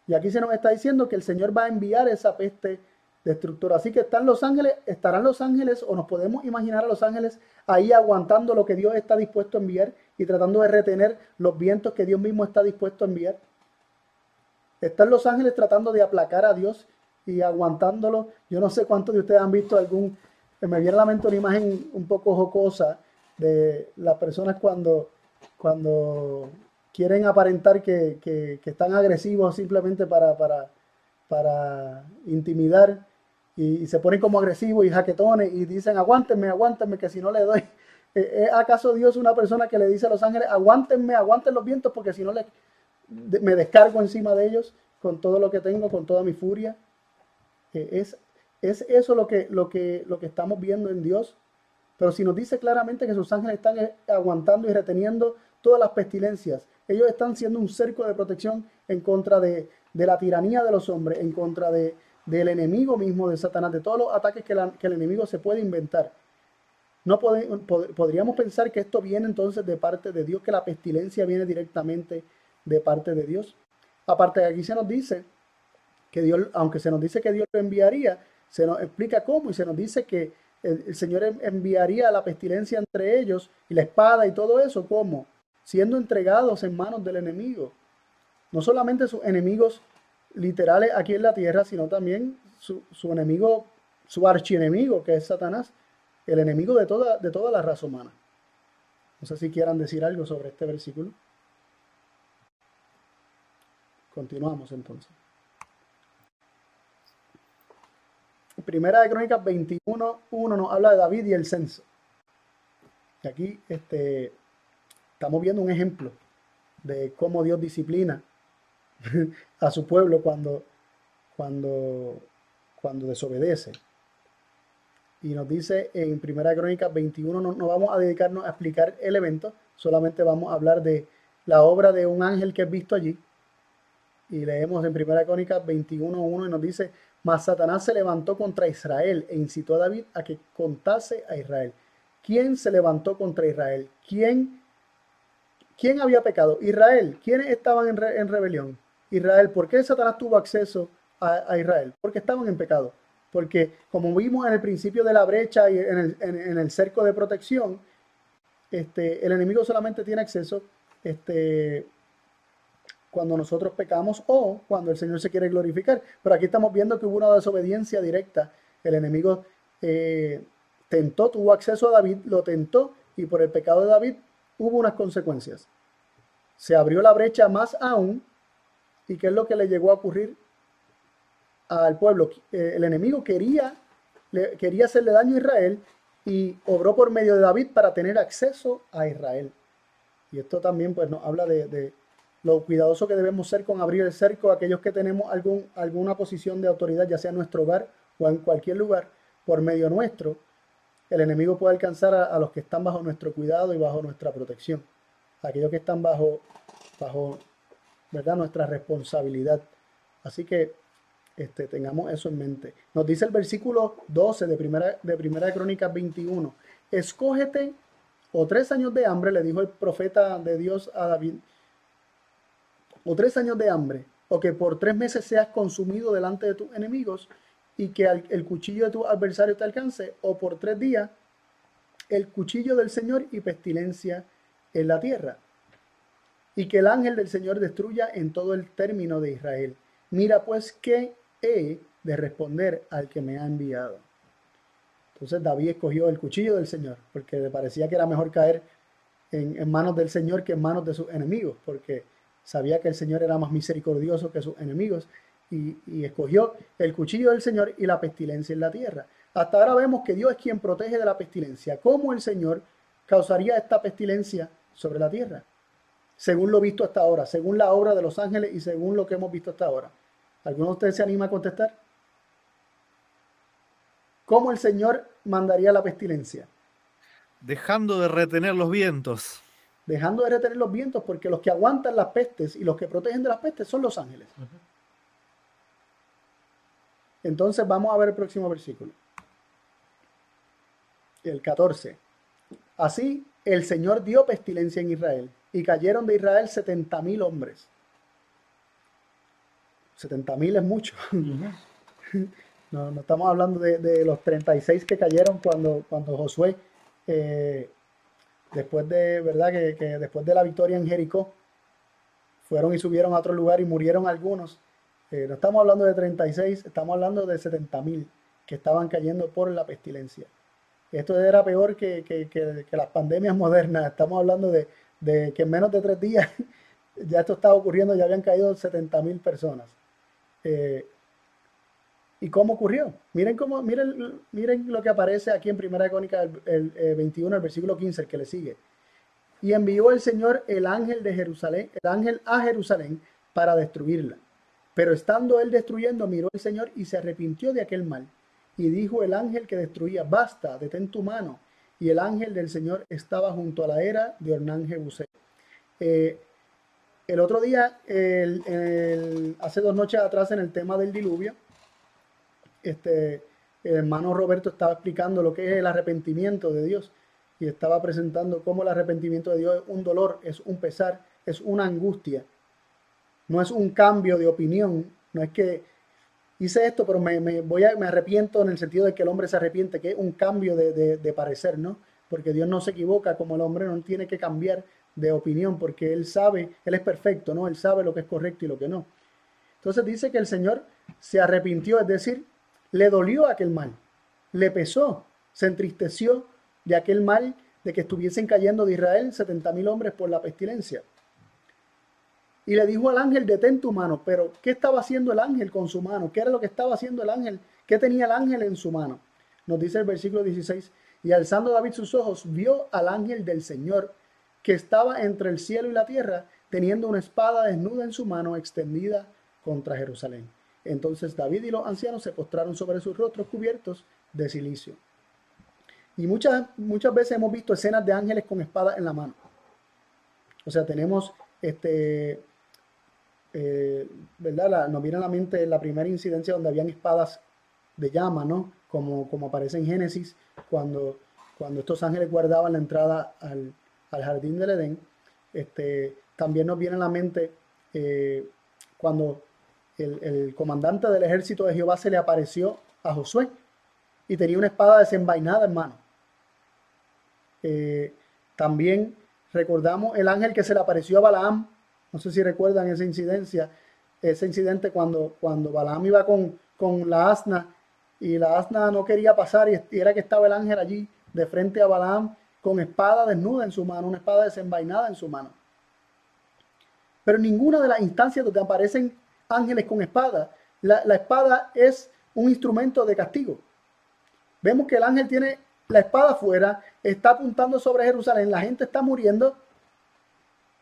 Y aquí se nos está diciendo que el Señor va a enviar esa peste destructora. Así que están los ángeles, estarán los ángeles o nos podemos imaginar a los ángeles ahí aguantando lo que Dios está dispuesto a enviar y tratando de retener los vientos que Dios mismo está dispuesto a enviar. Están los ángeles tratando de aplacar a Dios y aguantándolo. Yo no sé cuántos de ustedes han visto algún, me viene a la mente una imagen un poco jocosa de las personas cuando, cuando quieren aparentar que, que, están agresivos simplemente para, para, para intimidar y, se ponen como agresivos y jaquetones y dicen aguántenme, aguántenme, que si no le doy. ¿Es acaso Dios una persona que le dice a los ángeles, aguántenme, aguanten los vientos, porque si no le, me descargo encima de ellos con todo lo que tengo, con toda mi furia? Es, es eso lo que, lo, que, lo que estamos viendo en Dios. Pero si nos dice claramente que sus ángeles están eh, aguantando y reteniendo todas las pestilencias, ellos están siendo un cerco de protección en contra de, la tiranía de los hombres, en contra de, del enemigo mismo de Satanás, de todos los ataques que, el enemigo se puede inventar. No podríamos pensar que esto viene entonces de parte de Dios, que la pestilencia viene directamente de parte de Dios. Aparte de aquí se nos dice que Dios, aunque se nos dice que Dios lo enviaría, se nos explica cómo y se nos dice que el, Señor enviaría la pestilencia entre ellos y la espada y todo eso, ¿cómo? Siendo entregados en manos del enemigo. No solamente sus enemigos literales aquí en la tierra, sino también su, enemigo, su archienemigo, que es Satanás, el enemigo de toda, de toda la raza humana. No sé si quieran decir algo sobre este versículo. Continuamos entonces. Primera de Crónicas 21, 1 nos habla de David y el censo. Y aquí este, estamos viendo un ejemplo de cómo Dios disciplina a su pueblo cuando, cuando, cuando desobedece. Y nos dice en Primera Crónica 21, no, no, vamos a dedicarnos a explicar el evento, solamente vamos a hablar de la obra de un ángel que es visto allí. Y leemos en Primera Crónica 21.1 y nos dice, mas Satanás se levantó contra Israel e incitó a David a que contase a Israel. ¿Quién se levantó contra Israel? ¿Quién, quién había pecado? Israel. ¿Quiénes estaban en, rebelión? Israel. ¿Por qué Satanás tuvo acceso a, Israel? Porque estaban en pecado. Porque como vimos en el principio de la brecha y en el, en el cerco de protección, este, el enemigo solamente tiene acceso este, cuando nosotros pecamos o cuando el Señor se quiere glorificar. Pero aquí estamos viendo que hubo una desobediencia directa. El enemigo eh, tentó, tuvo acceso a David, lo tentó y por el pecado de David hubo unas consecuencias. Se abrió la brecha más aún y qué es lo que le llegó a ocurrir al pueblo. Eh, el enemigo quería, quería hacerle daño a Israel y obró por medio de David para tener acceso a Israel. Y esto también pues nos habla de lo cuidadoso que debemos ser con abrir el cerco a aquellos que tenemos algún, alguna posición de autoridad, ya sea en nuestro hogar o en cualquier lugar, por medio nuestro, el enemigo puede alcanzar a, los que están bajo nuestro cuidado y bajo nuestra protección, aquellos que están bajo, bajo nuestra responsabilidad. Así que este, tengamos eso en mente. Nos dice el versículo 12 de Primera de, primera Crónicas 21, escógete o tres años de hambre, le dijo el profeta de Dios a David, o tres años de hambre, o que por tres meses seas consumido delante de tus enemigos y que el cuchillo de tu adversario te alcance, o por tres días el cuchillo del Señor y pestilencia en la tierra. Y que el ángel del Señor destruya en todo el término de Israel. Mira pues qué he de responder al que me ha enviado. Entonces David escogió el cuchillo del Señor, porque le parecía que era mejor caer en, manos del Señor que en manos de sus enemigos, porque sabía que el Señor era más misericordioso que sus enemigos, y, escogió el cuchillo del Señor y la pestilencia en la tierra. Hasta ahora vemos que Dios es quien protege de la pestilencia. ¿Cómo el Señor causaría esta pestilencia sobre la tierra? Según lo visto hasta ahora, según la obra de los ángeles y según lo que hemos visto hasta ahora. ¿Alguno de ustedes se anima a contestar? ¿Cómo el Señor mandaría la pestilencia? Dejando de retener los vientos. Dejando de retener los vientos, porque los que aguantan las pestes y los que protegen de las pestes son los ángeles. Entonces vamos a ver el próximo versículo el 14. Así el Señor dio pestilencia en Israel y cayeron de Israel 70 mil hombres. 70 mil es mucho. no, no, estamos hablando de, los 36 que cayeron cuando, cuando Josué, eh, después de, ¿verdad? Que, después de la victoria en Jericó, fueron y subieron a otro lugar y murieron algunos. Eh, no estamos hablando de 36, estamos hablando de 70 mil que estaban cayendo por la pestilencia. Esto era peor que, las pandemias modernas. Estamos hablando de, que en menos de tres días ya esto estaba ocurriendo, ya habían caído 70 mil personas. Eh, ¿Y cómo ocurrió? Miren, cómo, miren, miren lo que aparece aquí en Primera Crónica el, 21, el versículo 15, el que le sigue. Y envió el Señor el ángel de Jerusalén, el ángel a Jerusalén para destruirla. Pero estando él destruyendo, miró el Señor y se arrepintió de aquel mal y dijo el ángel que destruía, basta, detén tu mano. Y el ángel del Señor estaba junto a la era de Hernán Jebusé. Eh, el otro día, hace dos noches atrás, en el tema del diluvio, este, hermano Roberto estaba explicando lo que es el arrepentimiento de Dios y estaba presentando cómo el arrepentimiento de Dios es un dolor, es un pesar, es una angustia. No es un cambio de opinión, no es que hice esto, pero me, voy a, me arrepiento en el sentido de que el hombre se arrepiente, que es un cambio de, parecer, ¿no? Porque Dios no se equivoca como el hombre, no tiene que cambiar de opinión, porque Él sabe, Él es perfecto, ¿no? Él sabe lo que es correcto y lo que no. Entonces dice que el Señor se arrepintió, es decir, le dolió aquel mal, le pesó, se entristeció de aquel mal de que estuviesen cayendo de Israel 70 mil hombres por la pestilencia y le dijo al ángel, detén tu mano. Pero, ¿qué estaba haciendo el ángel con su mano? ¿Qué era lo que estaba haciendo el ángel? ¿Qué tenía el ángel en su mano? Nos dice el versículo 16. Y alzando David sus ojos, vio al ángel del Señor que estaba entre el cielo y la tierra, teniendo una espada desnuda en su mano extendida contra Jerusalén. Entonces David y los ancianos se postraron sobre sus rostros cubiertos de silicio. Y muchas, muchas veces hemos visto escenas de ángeles con espada en la mano. O sea, tenemos este, eh, ¿verdad? nos viene a la mente la primera incidencia donde habían espadas de llama, ¿no? Como, como aparece en Génesis, cuando, cuando estos ángeles guardaban la entrada al, jardín del Edén. Este, también nos viene a la mente eh, cuando el, comandante del ejército de Jehová se le apareció a Josué y tenía una espada desenvainada en mano. Eh, también recordamos el ángel que se le apareció a Balaam no sé si recuerdan esa incidencia, ese incidente cuando, cuando Balaam iba con, con la asna y la asna no quería pasar y era que estaba el ángel allí de frente a Balaam con espada desnuda en su mano, una espada desenvainada en su mano. Pero ninguna de las instancias donde aparecen ángeles con espada, la, espada es un instrumento de castigo. Vemos que el ángel tiene la espada afuera, está apuntando sobre Jerusalén, la gente está muriendo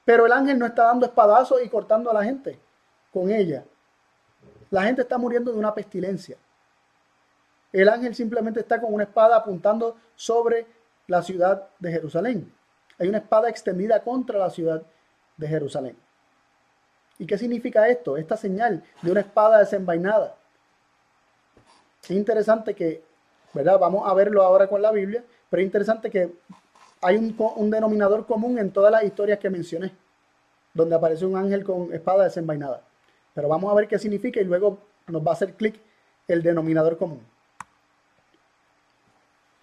pero el ángel no está dando espadazos y cortando a la gente con ella. La gente está muriendo de una pestilencia. El ángel simplemente está con una espada apuntando sobre la ciudad de Jerusalén. Hay una espada extendida contra la ciudad de Jerusalén. ¿Y qué significa esto? Esta señal de una espada desenvainada. Es interesante que, ¿verdad? Vamos a verlo ahora con la Biblia, pero es interesante que hay un, denominador común en todas las historias que mencioné, donde aparece un ángel con espada desenvainada. Pero vamos a ver qué significa y luego nos va a hacer clic el denominador común.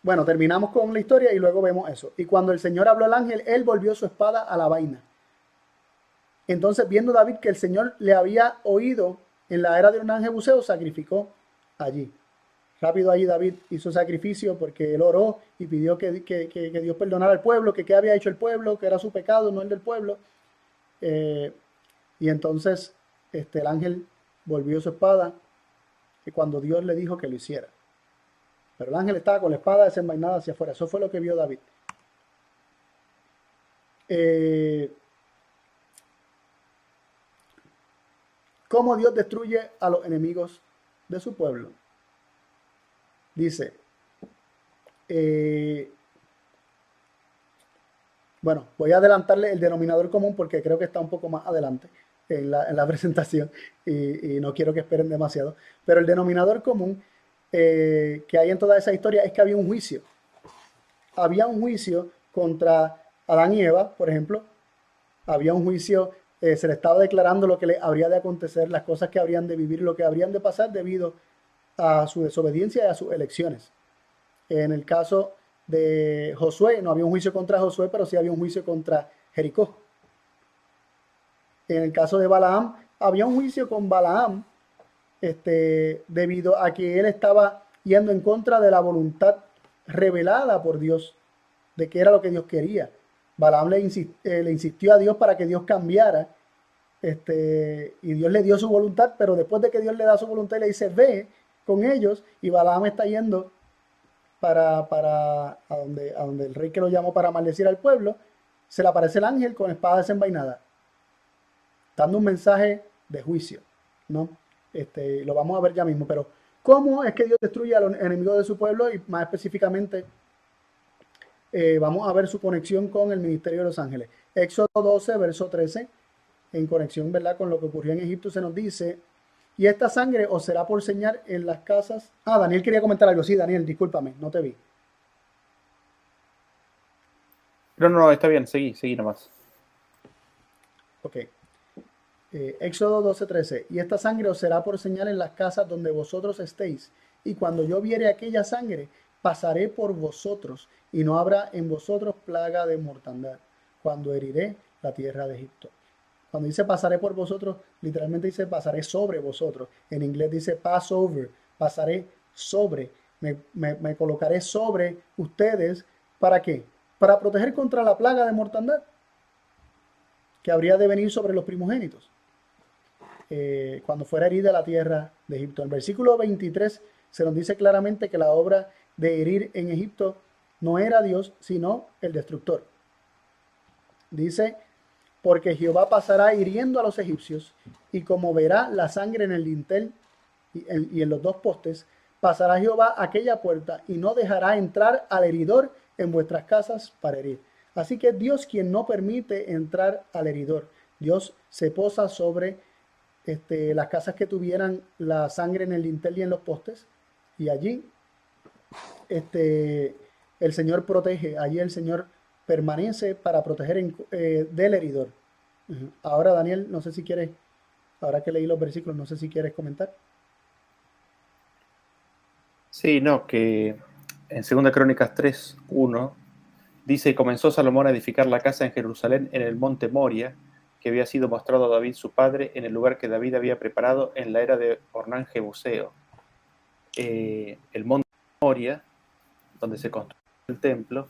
Bueno, terminamos con la historia y luego vemos eso. Y cuando el Señor habló al ángel, él volvió su espada a la vaina. Entonces, viendo David que el Señor le había oído en la era de un ángel buceo, sacrificó allí. Rápido allí David hizo sacrificio porque él oró y pidió que, Dios perdonara al pueblo, que qué había hecho el pueblo, que era su pecado, no el del pueblo. Eh, y entonces este, el ángel volvió su espada cuando Dios le dijo que lo hiciera. Pero el ángel estaba con la espada desenvainada hacia afuera. Eso fue lo que vio David. Eh, ¿Cómo Dios destruye a los enemigos de su pueblo? Dice, eh, bueno, voy a adelantarle el denominador común porque creo que está un poco más adelante en la, presentación y, no quiero que esperen demasiado. Pero el denominador común eh, que hay en toda esa historia es que había un juicio. Había un juicio contra Adán y Eva, por ejemplo. Había un juicio, eh, se le estaba declarando lo que le habría de acontecer, las cosas que habrían de vivir, lo que habrían de pasar debido a su desobediencia y a sus elecciones. En el caso de Josué, no había un juicio contra Josué, pero sí había un juicio contra Jericó. En el caso de Balaam, había un juicio con Balaam este, debido a que él estaba yendo en contra de la voluntad revelada por Dios, de que era lo que Dios quería. Balaam le, eh, le insistió a Dios para que Dios cambiara, este, y Dios le dio su voluntad, pero después de que Dios le da su voluntad, le dice, ve con ellos, y Balaam está yendo para, para a, donde, a donde el rey que lo llamó para maldecir al pueblo, se le aparece el ángel con espada desenvainada dando un mensaje de juicio, ¿no? Este, lo vamos a ver ya mismo, pero ¿cómo es que Dios destruye a los enemigos de su pueblo? Y más específicamente, eh, vamos a ver su conexión con el ministerio de los ángeles. Éxodo 12, verso 13, en conexión, ¿verdad? Con lo que ocurrió en Egipto, se nos dice, y esta sangre os será por señal en las casas. Ah, Daniel quería comentar algo. Sí, Daniel, discúlpame, no te vi. No, no, está bien, seguí, seguí nomás. Ok. Eh, Éxodo 12:13, y esta sangre os será por señal en las casas donde vosotros estéis, y cuando yo viere aquella sangre, pasaré por vosotros, y no habrá en vosotros plaga de mortandad, cuando heriré la tierra de Egipto. Cuando dice pasaré por vosotros, literalmente dice pasaré sobre vosotros. En inglés dice pass over, pasaré sobre, me, me colocaré sobre ustedes. ¿Para qué? Para proteger contra la plaga de mortandad que habría de venir sobre los primogénitos. Eh, cuando fuera herida la tierra de Egipto. En versículo 23 se nos dice claramente que la obra de herir en Egipto no era Dios, sino el destructor. Dice, porque Jehová pasará hiriendo a los egipcios, y como verá la sangre en el dintel y en, los dos postes, pasará Jehová aquella puerta y no dejará entrar al heridor en vuestras casas para herir. Así que Dios quien no permite entrar al heridor. Dios se posa sobre este, las casas que tuvieran la sangre en el dintel y en los postes, y allí este, el Señor protege, allí el Señor permanece para proteger eh, del heridor. Ahora, Daniel, no sé si quieres, ahora que leí los versículos, no sé si quieres comentar. Sí, no, que en 2 Crónicas 3, 1 dice, comenzó Salomón a edificar la casa en Jerusalén en el monte Moria, que había sido mostrado a David su padre en el lugar que David había preparado en la era de Ornán Jebuseo. Eh, el monte Moria, donde se construyó el templo,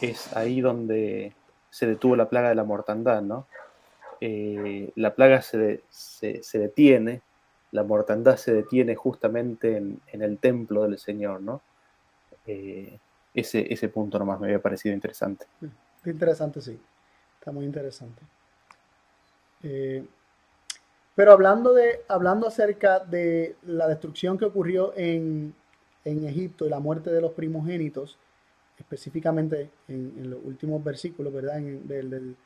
es ahí donde se detuvo la plaga de la mortandad, ¿no? Eh, la plaga se, se, detiene, la mortandad se detiene justamente en, el templo del Señor, ¿no? Eh, ese, ese punto nomás me había parecido interesante. Interesante, sí. Está muy interesante. Eh, pero hablando, de, hablando acerca de la destrucción que ocurrió en, Egipto y la muerte de los primogénitos, específicamente en, los últimos versículos, ¿verdad? En,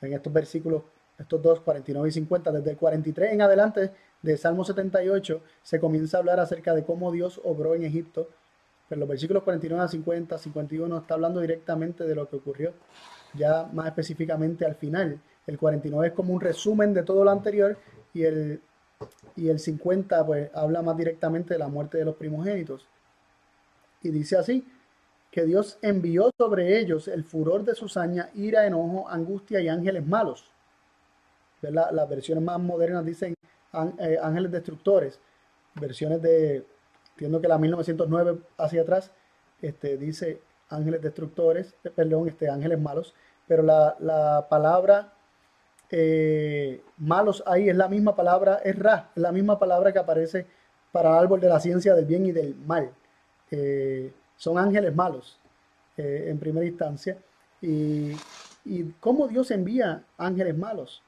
estos versículos, estos dos, 49 y 50, desde el 43 en adelante de Salmo 78, se comienza a hablar acerca de cómo Dios obró en Egipto. Pero los versículos 49 a 50, 51 está hablando directamente de lo que ocurrió, ya más específicamente al final el 49 es como un resumen de todo lo anterior y el, y el 50 pues habla más directamente de la muerte de los primogénitos. Y dice así, que Dios envió sobre ellos el furor de su saña, ira, enojo, angustia y ángeles malos. Las versiones más modernas dicen eh, ángeles destructores. Versiones de, entiendo que la 1909 hacia atrás, este, dice ángeles destructores, eh, perdón, este, ángeles malos. Pero la, la palabra eh, malos ahí es la misma palabra, es ra, es la misma palabra que aparece para árbol de la ciencia del bien y del mal. son ángeles malos en primera instancia. Y, y cómo Dios envía ángeles malos.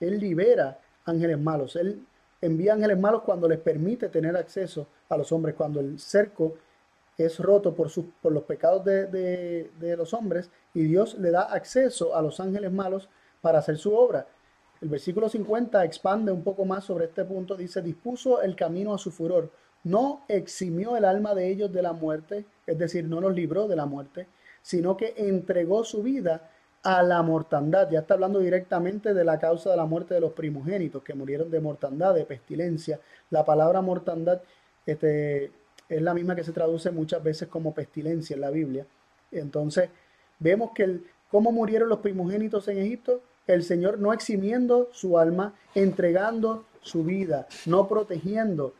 Él libera ángeles malos. Él envía ángeles malos cuando les permite tener acceso a los hombres, cuando el cerco es roto por, por los pecados de, los hombres y Dios le da acceso a los ángeles malos para hacer su obra. El versículo 50 expande un poco más sobre este punto, dice, dispuso el camino a su furor, no eximió el alma de ellos de la muerte, es decir, no los libró de la muerte, sino que entregó su vida a la mortandad. Ya está hablando directamente de la causa de la muerte de los primogénitos que murieron de mortandad, de pestilencia. La palabra mortandad este, es la misma que se traduce muchas veces como pestilencia en la Biblia. Entonces, vemos que cómo murieron los primogénitos en Egipto, el Señor no eximiendo su alma, entregando su vida, no protegiendo,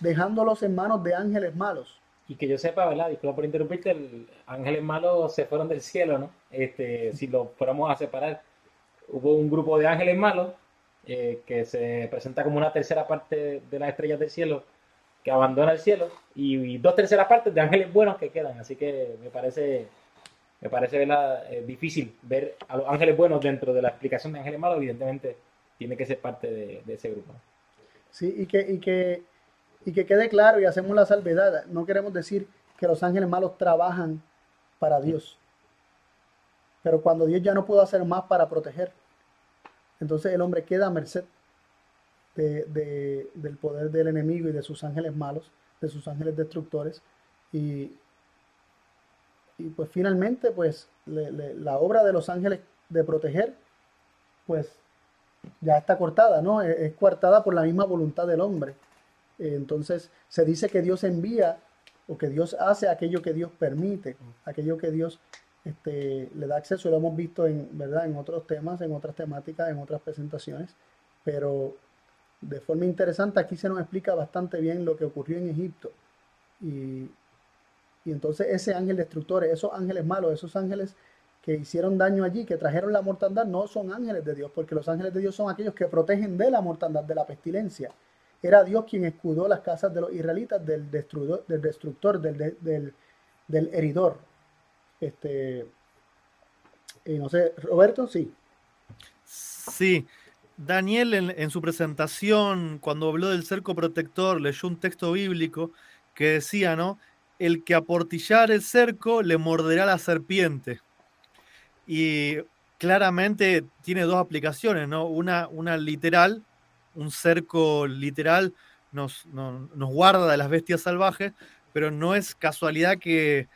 dejándolos en manos de ángeles malos. Y que yo sepa, ¿verdad? Disculpa por interrumpirte, el ángeles malos se fueron del cielo, ¿no? Este, si lo fuéramos a separar, hubo un grupo de ángeles malos eh, que se presenta como una tercera parte de las estrellas del cielo que abandona el cielo y, dos terceras partes de ángeles buenos que quedan. Así que me parece, me parece eh, difícil ver a los ángeles buenos dentro de la explicación de ángeles malos. Evidentemente, tiene que ser parte de, ese grupo. Sí, y que, y que y que quede claro y hacemos la salvedad, no queremos decir que los ángeles malos trabajan para Dios. Pero cuando Dios ya no puede hacer más para proteger, entonces el hombre queda a merced del poder del enemigo y de sus ángeles malos, de sus ángeles destructores. Y, y pues finalmente, pues la obra de los ángeles de proteger, pues ya está cortada, ¿no? Es, es coartada por la misma voluntad del hombre. Entonces se dice que Dios envía o que Dios hace aquello que Dios permite, aquello que Dios este, le da acceso. Lo hemos visto en, ¿verdad? en otros temas, en otras temáticas, en otras presentaciones, pero de forma interesante aquí se nos explica bastante bien lo que ocurrió en Egipto. Y, y entonces ese ángel destructor, esos ángeles malos, esos ángeles que hicieron daño allí, que trajeron la mortandad, no son ángeles de Dios, porque los ángeles de Dios son aquellos que protegen de la mortandad, de la pestilencia. Era Dios quien escudó las casas de los israelitas del destructor, del, heridor. Este, y no sé, Roberto, sí. Sí, Daniel en, su presentación, cuando habló del cerco protector, leyó un texto bíblico que decía, ¿no? El que aportillar el cerco le morderá la serpiente. Y claramente tiene dos aplicaciones, ¿no? Una, una literal, un cerco literal nos, nos guarda de las bestias salvajes, pero no es casualidad que,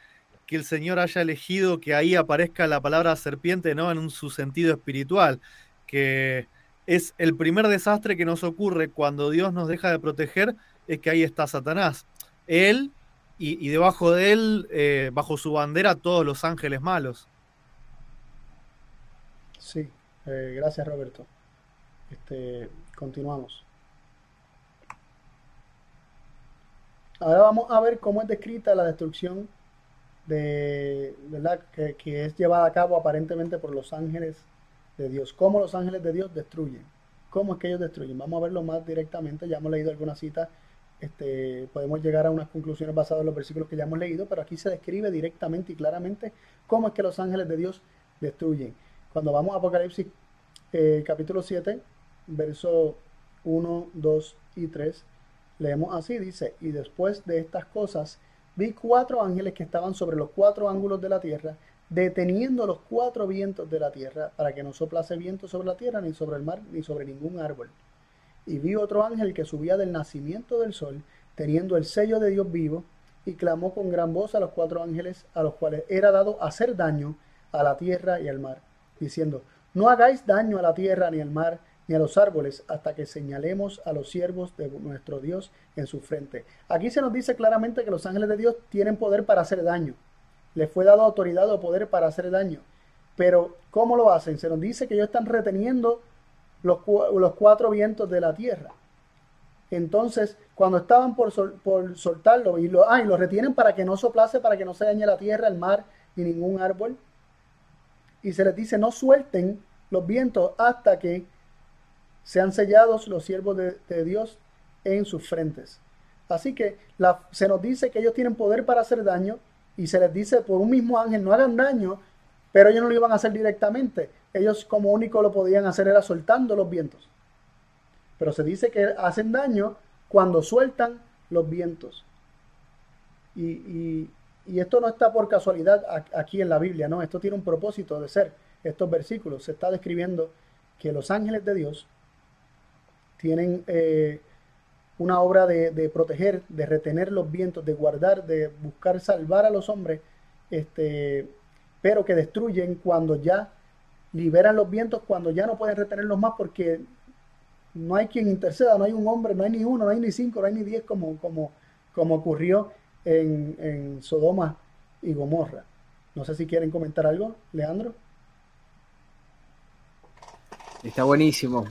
el Señor haya elegido que ahí aparezca la palabra serpiente, ¿no? En su sentido espiritual, que es el primer desastre que nos ocurre cuando Dios nos deja de proteger, es que ahí está Satanás. Él y, debajo de él, eh, bajo su bandera, todos los ángeles malos. Sí, eh, gracias Roberto. Este, Continuamos. Ahora vamos a ver cómo es descrita la destrucción de, ¿verdad? Que, es llevada a cabo aparentemente por los ángeles de Dios. Cómo los ángeles de Dios destruyen. Cómo es que ellos destruyen. Vamos a verlo más directamente. Ya hemos leído algunas citas. Este, podemos llegar a unas conclusiones basadas en los versículos que ya hemos leído, pero aquí se describe directamente y claramente cómo es que los ángeles de Dios destruyen. Cuando vamos a Apocalipsis eh, capítulo 7, verso 1, 2 y 3, leemos así, dice, y después de estas cosas, vi cuatro ángeles que estaban sobre los cuatro ángulos de la tierra, deteniendo los cuatro vientos de la tierra, para que no soplase viento sobre la tierra, ni sobre el mar, ni sobre ningún árbol. Y vi otro ángel que subía del nacimiento del sol, teniendo el sello de Dios vivo, y clamó con gran voz a los cuatro ángeles, a los cuales era dado hacer daño a la tierra y al mar, diciendo, no hagáis daño a la tierra ni al mar, ni a los árboles hasta que señalemos a los siervos de nuestro Dios en su frente. Aquí se nos dice claramente que los ángeles de Dios tienen poder para hacer daño. Les fue dado autoridad o poder para hacer daño. Pero, ¿cómo lo hacen? Se nos dice que ellos están reteniendo los, los cuatro vientos de la tierra. Entonces, cuando estaban por, por soltarlo y lo, ah, y lo retienen para que no soplase, para que no se dañe la tierra, el mar ni ningún árbol. Y se les dice, no suelten los vientos hasta que sean sellados los siervos de, Dios en sus frentes. Así que se nos dice que ellos tienen poder para hacer daño y se les dice por un mismo ángel no hagan daño, pero ellos no lo iban a hacer directamente. Ellos como único lo podían hacer era soltando los vientos. Pero se dice que hacen daño cuando sueltan los vientos. Y, esto no está por casualidad aquí en la Biblia, ¿no? Esto tiene un propósito de ser. Estos versículos se está describiendo que los ángeles de Dios tienen eh, una obra de, proteger, de retener los vientos, de guardar, de buscar salvar a los hombres, este, pero que destruyen cuando ya liberan los vientos, cuando ya no pueden retenerlos más porque no hay quien interceda, no hay un hombre, no hay ni uno, no hay ni cinco, no hay ni diez como, como, como ocurrió en, Sodoma y Gomorra. No sé si quieren comentar algo, Leandro. Está buenísimo.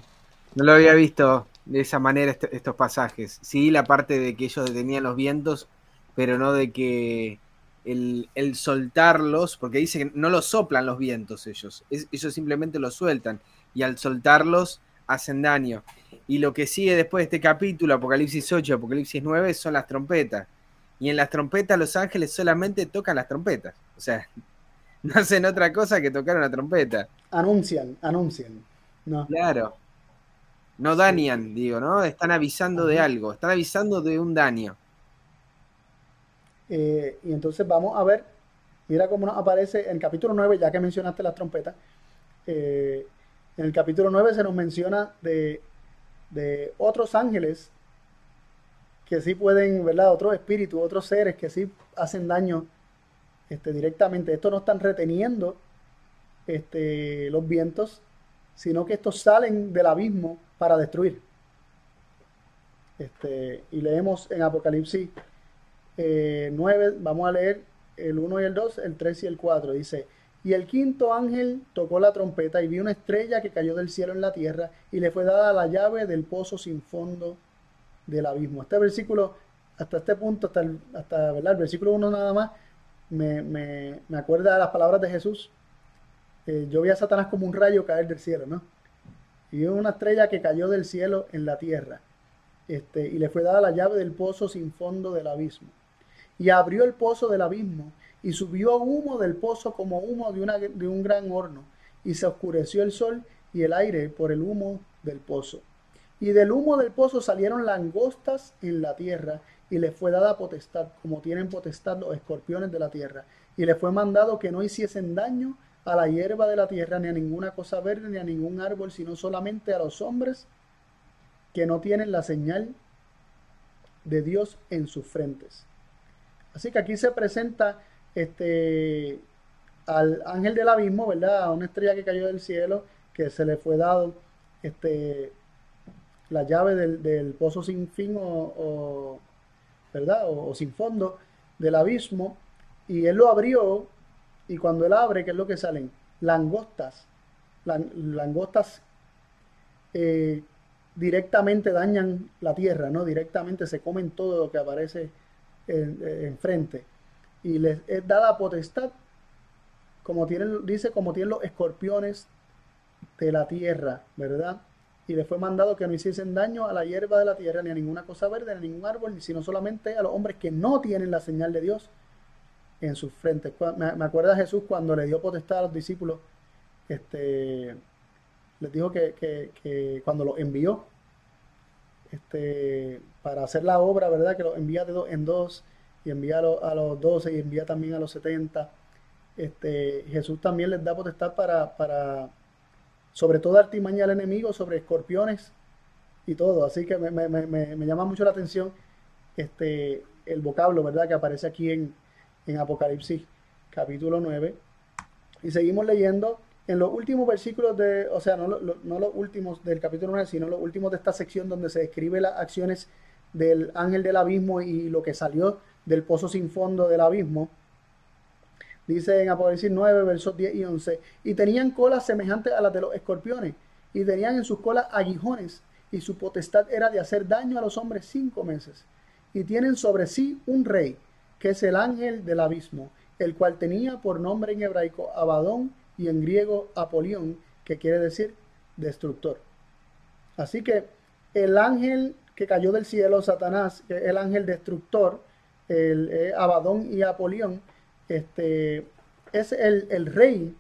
No lo había visto de esa manera estos pasajes. Sí, la parte de que ellos detenían los vientos, pero no de que el, soltarlos, porque dice que no los soplan los vientos ellos, ellos simplemente los sueltan y al soltarlos hacen daño. Y lo que sigue después de este capítulo, Apocalipsis 8, Apocalipsis 9, son las trompetas. Y en las trompetas los ángeles solamente tocan las trompetas. O sea, no hacen otra cosa que tocar una trompeta. Anuncian, anuncian. No. Claro. No dañan, digo, ¿no? Están avisando de algo, están avisando de un daño. Eh, y entonces vamos a ver, mira cómo nos aparece en el capítulo 9, ya que mencionaste las trompetas. Eh, en el capítulo 9 se nos menciona de, otros ángeles que sí pueden, ¿verdad? Otros espíritus, otros seres que sí hacen daño este, directamente. Estos no están reteniendo este, los vientos, sino que estos salen del abismo para destruir. Este, y leemos en Apocalipsis 9, eh, vamos a leer el 1 y el 2, el 3 y el 4. Dice, y el quinto ángel tocó la trompeta y vio una estrella que cayó del cielo en la tierra y le fue dada la llave del pozo sin fondo del abismo. Este versículo, hasta este punto, hasta el, hasta, ¿verdad? el versículo 1 nada más, me, me, me, acuerda de las palabras de Jesús. Eh, yo vi a Satanás como un rayo caer del cielo, ¿no? Y una estrella que cayó del cielo en la tierra. Este, y le fue dada la llave del pozo sin fondo del abismo. Y abrió el pozo del abismo y subió humo del pozo como humo de, una, de un gran horno, y se oscureció el sol y el aire por el humo del pozo. Y del humo del pozo salieron langostas en la tierra, y le fue dada potestad, como tienen potestad los escorpiones de la tierra, y le fue mandado que no hiciesen daño a la hierba de la tierra, ni a ninguna cosa verde, ni a ningún árbol, sino solamente a los hombres que no tienen la señal de Dios en sus frentes. Así que aquí se presenta este, al ángel del abismo, ¿verdad? A una estrella que cayó del cielo, que se le fue dado este, la llave del, pozo sin fin o, ¿verdad? O, sin fondo del abismo, y él lo abrió, y cuando él abre, ¿qué es lo que salen? Langostas. langostas eh, directamente dañan la tierra, ¿no? Directamente se comen todo lo que aparece enfrente y les es dada potestad, como tienen, dice, como tienen los escorpiones de la tierra, ¿verdad? Y les fue mandado que no hiciesen daño a la hierba de la tierra, ni a ninguna cosa verde, ni a ningún árbol, sino solamente a los hombres que no tienen la señal de Dios en sus frentes. Me, me acuerda Jesús cuando le dio potestad a los discípulos, este, les dijo que, que, cuando los envió este, para hacer la obra, ¿verdad? Que los envía de dos en dos y envía a, los 12 y envía también a los 70. Este, Jesús también les da potestad para, para sobre todo artimaña al enemigo, sobre escorpiones y todo. Así que me, llama mucho la atención este, el vocablo, ¿verdad? Que aparece aquí en, en Apocalipsis capítulo 9. Y seguimos leyendo en los últimos versículos de, o sea, no, no los últimos del capítulo 9, sino los últimos de esta sección donde se describe las acciones del ángel del abismo y lo que salió del pozo sin fondo del abismo. Dice en Apocalipsis 9, versos 10 y 11, y tenían colas semejantes a las de los escorpiones, y tenían en sus colas aguijones, y su potestad era de hacer daño a los hombres cinco meses. Y tienen sobre sí un rey, que es el ángel del abismo, el cual tenía por nombre en hebraico Abadón y en griego Apolión, que quiere decir destructor. Así que el ángel que cayó del cielo, Satanás, el ángel destructor, el eh, Abadón y Apolión, este, es el, rey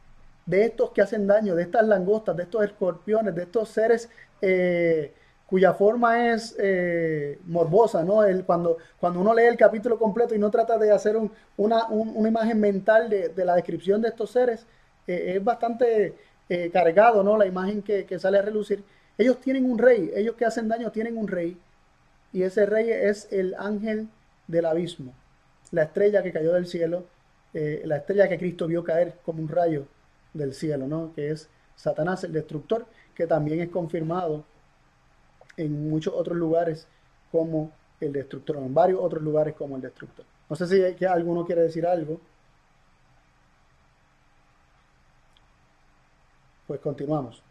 de estos que hacen daño, de estas langostas, de estos escorpiones, de estos seres eh, cuya forma es eh, morbosa, ¿no? El, cuando, cuando uno lee el capítulo completo y no trata de hacer una, imagen mental de, la descripción de estos seres, es bastante cargado, ¿no? La imagen que, que sale a relucir. Ellos tienen un rey, ellos que hacen daño tienen un rey, y ese rey es el ángel del abismo, la estrella que cayó del cielo, eh, la estrella que Cristo vio caer como un rayo del cielo, ¿no? que es Satanás el destructor, que también es confirmado en muchos otros lugares como el destructor, en varios otros lugares como el destructor. No sé si que alguno quiere decir algo. Pues continuamos.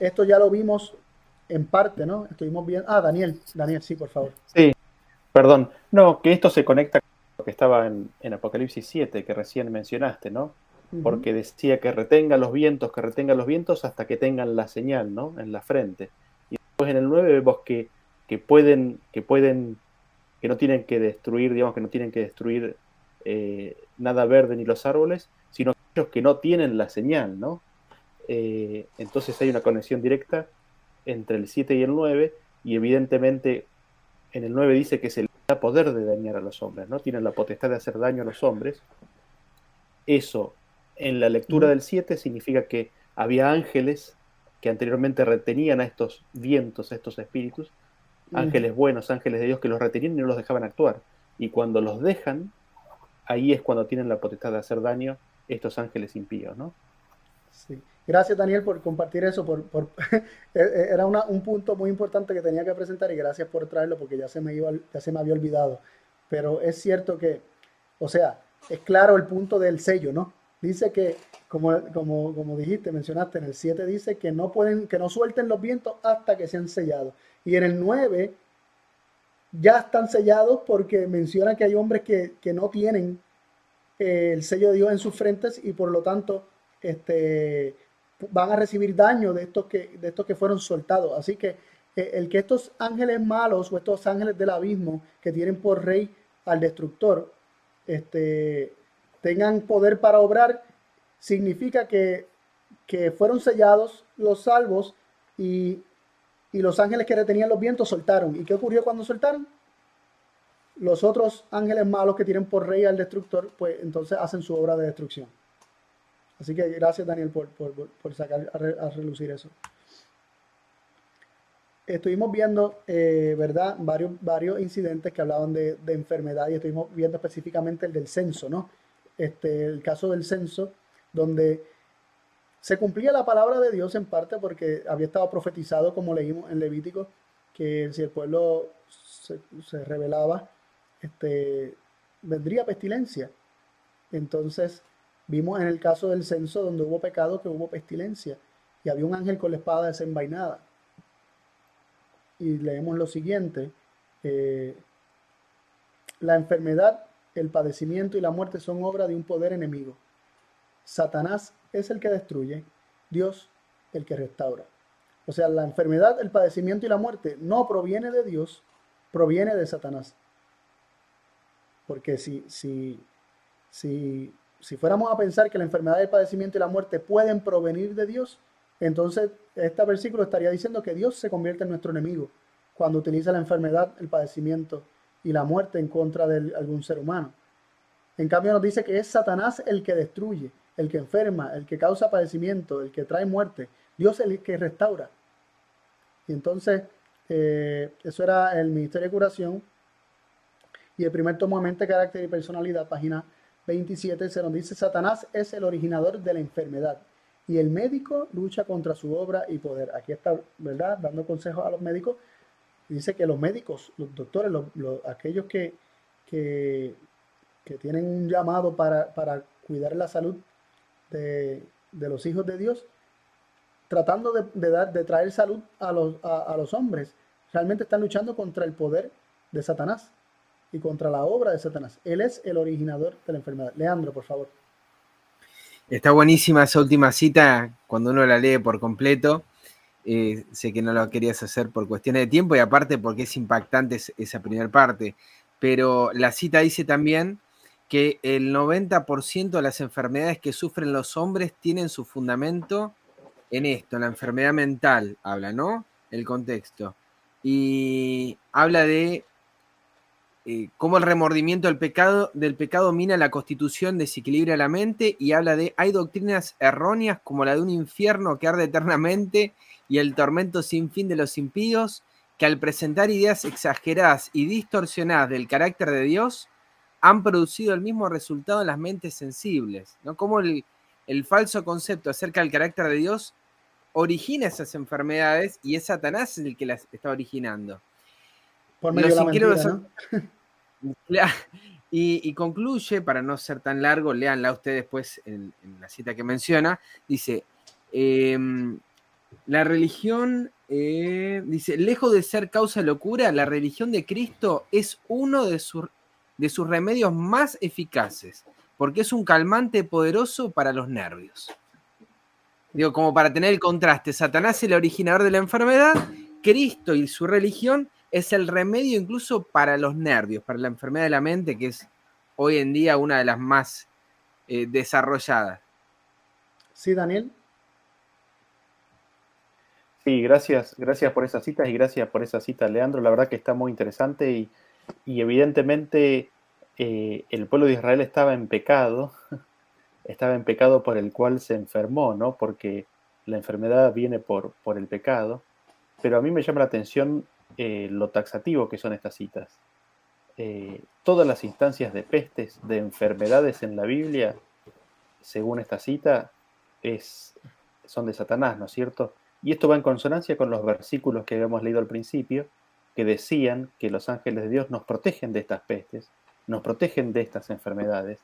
Esto ya lo vimos en parte, ¿no? Estuvimos viendo. Ah, Daniel, Daniel, sí, por favor. Sí, perdón. No, que esto se conecta con lo que estaba en, Apocalipsis 7, que recién mencionaste, ¿no? Porque decía que retenga los vientos, que retenga los vientos hasta que tengan la señal, ¿no? En la frente. Y después en el 9 vemos que, que pueden, que pueden, que no tienen que destruir, digamos que no tienen que destruir eh, nada verde ni los árboles, sino aquellos que no tienen la señal, ¿no? Eh, entonces hay una conexión directa entre el 7 y el 9, y evidentemente en el 9 dice que se le da poder de dañar a los hombres, ¿no? Tienen la potestad de hacer daño a los hombres. Eso en la lectura del 7 significa que había ángeles que anteriormente retenían a estos vientos, a estos espíritus, ángeles buenos, ángeles de Dios que los retenían y no los dejaban actuar. Y cuando los dejan, ahí es cuando tienen la potestad de hacer daño estos ángeles impíos, ¿no? Sí. Gracias, Daniel, por compartir eso. Por, e, e, era un punto muy importante que tenía que presentar y gracias por traerlo porque ya se, me iba, ya se me había olvidado. Pero es cierto que, o sea, es claro el punto del sello, ¿no? Dice que, como, como, como dijiste, mencionaste, en el 7 dice que no pueden, que no suelten los vientos hasta que sean sellados. Y en el 9 ya están sellados porque menciona que hay hombres que, que no tienen eh, el sello de Dios en sus frentes y por lo tanto este, van a recibir daño de estos que, de estos que fueron soltados. Así que eh, el que estos ángeles malos o estos ángeles del abismo que tienen por rey al destructor este, tengan poder para obrar, significa que, que fueron sellados los salvos y, y los ángeles que retenían los vientos soltaron. ¿Y qué ocurrió cuando soltaron? Los otros ángeles malos que tienen por rey al destructor, pues entonces hacen su obra de destrucción. Así que gracias Daniel por, sacar a, relucir eso. Estuvimos viendo, eh, ¿verdad? Varios, varios incidentes que hablaban de, enfermedad y estuvimos viendo específicamente el del censo, ¿no? Este, el caso del censo, donde se cumplía la palabra de Dios en parte porque había estado profetizado, como leímos en Levítico, que si el pueblo se, se rebelaba, este, vendría pestilencia. Entonces, Vimos en el caso del censo donde hubo pecado que hubo pestilencia y había un ángel con la espada desenvainada. Y leemos lo siguiente, eh, la enfermedad, el padecimiento y la muerte son obra de un poder enemigo. Satanás es el que destruye, Dios el que restaura. O sea, la enfermedad, el padecimiento y la muerte no proviene de Dios, proviene de Satanás. Porque si, si, si si fuéramos a pensar que la enfermedad, el padecimiento y la muerte pueden provenir de Dios, entonces este versículo estaría diciendo que Dios se convierte en nuestro enemigo cuando utiliza la enfermedad, el padecimiento y la muerte en contra de algún ser humano. En cambio nos dice que es Satanás el que destruye, el que enferma, el que causa padecimiento, el que trae muerte. Dios el que restaura. Y entonces, eh, eso era el Ministerio de Curación. Y el primer tomo de mente, carácter y personalidad, página 27 se nos dice, Satanás es el originador de la enfermedad y el médico lucha contra su obra y poder. Aquí está, ¿verdad? Dando consejos a los médicos. Dice que los médicos, los doctores, aquellos que, que, tienen un llamado para, cuidar la salud de, los hijos de Dios, tratando de, dar, de traer salud a los, a los hombres, realmente están luchando contra el poder de Satanás y contra la obra de Satanás. Él es el originador de la enfermedad. Leandro, por favor. Está buenísima esa última cita cuando uno la lee por completo. Eh, sé que no lo querías hacer por cuestiones de tiempo y aparte porque es impactante esa primera parte. Pero la cita dice también que el 90% de las enfermedades que sufren los hombres tienen su fundamento en esto, en la enfermedad mental, habla, ¿no? El contexto. Y habla de eh, cómo el remordimiento del pecado, mina la constitución, desequilibra la mente y habla de hay doctrinas erróneas como la de un infierno que arde eternamente y el tormento sin fin de los impíos, que al presentar ideas exageradas y distorsionadas del carácter de Dios, han producido el mismo resultado en las mentes sensibles, ¿no? Como el, falso concepto acerca del carácter de Dios origina esas enfermedades y es Satanás el que las está originando. Por medio de la mentira, Y, concluye, para no ser tan largo, leanla ustedes después en, la cita que menciona, dice, em, la religión, eh, dice, lejos de ser causa de locura, la religión de Cristo es uno de, de sus remedios más eficaces, porque es un calmante poderoso para los nervios. Digo, como para tener el contraste, Satanás es el originador de la enfermedad, Cristo y su religión es el remedio incluso para los nervios, para la enfermedad de la mente, que es hoy en día una de las más eh, desarrolladas. Sí, Daniel. Sí, gracias, gracias por esas citas y gracias por esa cita, Leandro. La verdad que está muy interesante y, evidentemente eh, el pueblo de Israel estaba en pecado, estaba en pecado por el cual se enfermó, ¿no? Porque la enfermedad viene por, por el pecado. Pero a mí me llama la atención eh, lo taxativo que son estas citas. Eh, todas las instancias de pestes, de enfermedades en la Biblia, según esta cita, son de Satanás, ¿no es cierto? Y esto va en consonancia con los versículos que habíamos leído al principio, que decían que los ángeles de Dios nos protegen de estas pestes, nos protegen de estas enfermedades,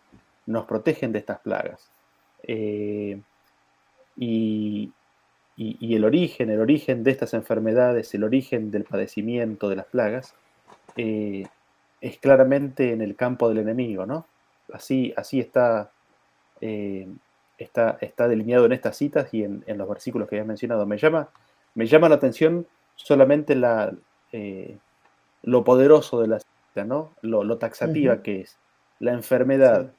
nos protegen de estas plagas. Eh, y, y, el origen, el origen de estas enfermedades, el origen del padecimiento de las plagas, eh, es claramente en el campo del enemigo, ¿no? Así, así está, eh, está, está, delineado en estas citas y en, los versículos que había mencionado. Me llama, me llama la atención solamente la, eh, lo poderoso de la cita, ¿no? Lo, taxativa que es. La enfermedad,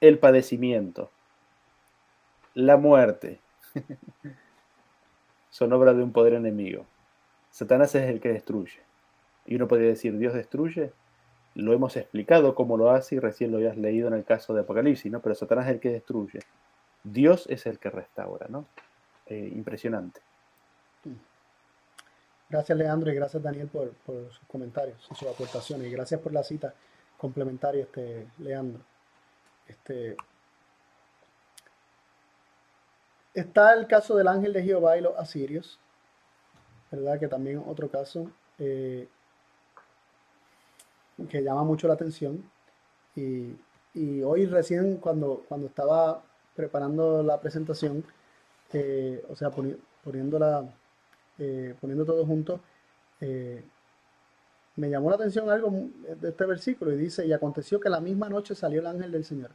el padecimiento, la muerte. son obra de un poder enemigo. Satanás es el que destruye. Y uno podría decir, Dios destruye. Lo hemos explicado cómo lo hace y recién lo habías leído en el caso de Apocalipsis, ¿no? Pero Satanás es el que destruye. Dios es el que restaura, ¿no? Eh, impresionante. Gracias Leandro y gracias Daniel por, sus comentarios y sus aportaciones. Y gracias por la cita complementaria, este, Leandro. Este, Está el caso del ángel de Jehová y los asirios, ¿verdad? Que también otro caso eh, que llama mucho la atención. Y, hoy recién cuando, cuando estaba preparando la presentación, eh, o sea, poniéndola, eh, poniendo todo junto, me llamó la atención algo de este versículo y dice, y aconteció que la misma noche salió el ángel del Señor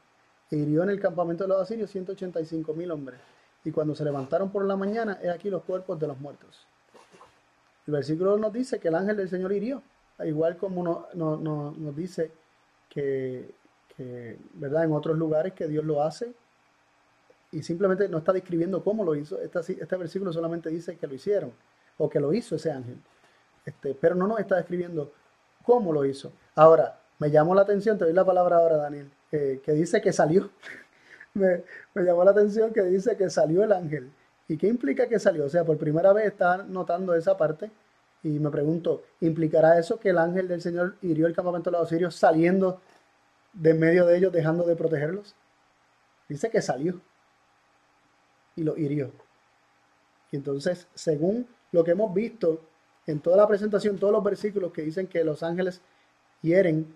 e hirió en el campamento de los asirios 185 mil hombres y cuando se levantaron por la mañana, he aquí los cuerpos de los muertos. El versículo nos dice que el ángel del Señor hirió, igual como nos dice que, ¿verdad? En otros lugares que Dios lo hace y simplemente no está describiendo cómo lo hizo. Este, este versículo solamente dice que lo hicieron o que lo hizo ese ángel. Este, pero no nos está describiendo cómo lo hizo. Ahora, me llamó la atención, te doy la palabra ahora, Daniel, que dice que salió me, llamó la atención que dice que salió el ángel. ¿Y qué implica que salió? O sea, por primera vez está notando esa parte y me pregunto, ¿implicará eso que el ángel del Señor hirió el campamento de los sirios saliendo de medio de ellos dejando de protegerlos? Dice que salió y lo hirió. Y entonces, según lo que hemos visto en toda la presentación, todos los versículos que dicen que los ángeles hieren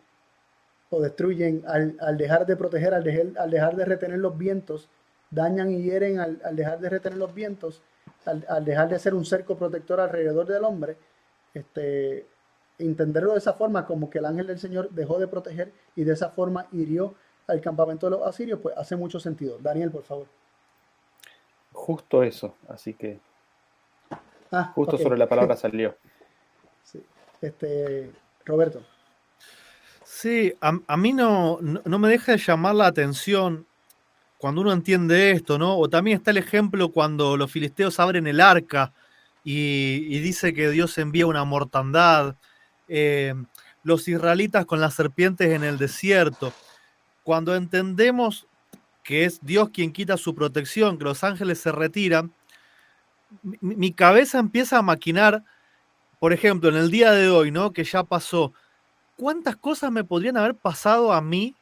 o destruyen al, dejar de proteger, al dejar, al dejar, de retener los vientos, dañan y hieren al, dejar de retener los vientos, al, dejar de ser un cerco protector alrededor del hombre, este, entenderlo de esa forma como que el ángel del Señor dejó de proteger y de esa forma hirió al campamento de los asirios, pues hace mucho sentido. Daniel, por favor. Justo eso, así que ah, justo sobre la palabra salió. Sí. Este, Roberto. Sí, a, mí no, no, me deja de llamar la atención cuando uno entiende esto, ¿no? O también está el ejemplo cuando los filisteos abren el arca y, dice que Dios envía una mortandad. Eh, los israelitas con las serpientes en el desierto. Cuando entendemos que es Dios quien quita su protección, que los ángeles se retiran, mi, cabeza empieza a maquinar, por ejemplo, en el día de hoy, ¿no? Que ya pasó, ¿cuántas cosas me podrían haber pasado a mí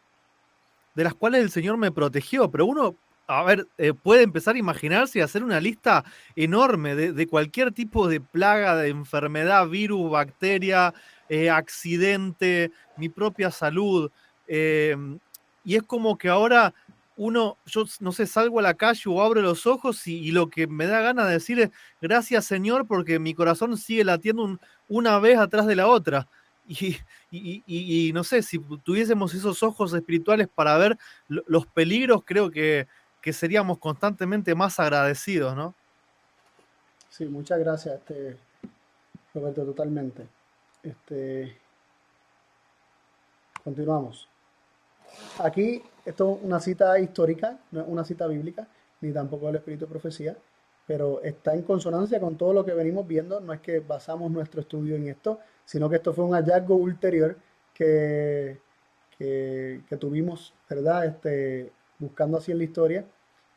de las cuales el Señor me protegió? Pero uno, a ver, eh, puede empezar a imaginarse y hacer una lista enorme de, cualquier tipo de plaga, de enfermedad, virus, bacteria, eh, accidente, mi propia salud. Em, y es como que ahora uno, yo no sé, salgo a la calle o abro los ojos y, lo que me da ganas de decir es gracias Señor porque mi corazón sigue latiendo una vez atrás de la otra. Y, no sé, si tuviésemos esos ojos espirituales para ver los peligros, creo que, seríamos constantemente más agradecidos, ¿no? Sí, muchas gracias, este, Roberto, totalmente. Este, continuamos. Aquí, esto es una cita histórica, no es una cita bíblica, ni tampoco el Espíritu de Profecía, pero está en consonancia con todo lo que venimos viendo. No es que basamos nuestro estudio en esto, sino que esto fue un hallazgo ulterior que, que, tuvimos, ¿verdad? Este, buscando así en la historia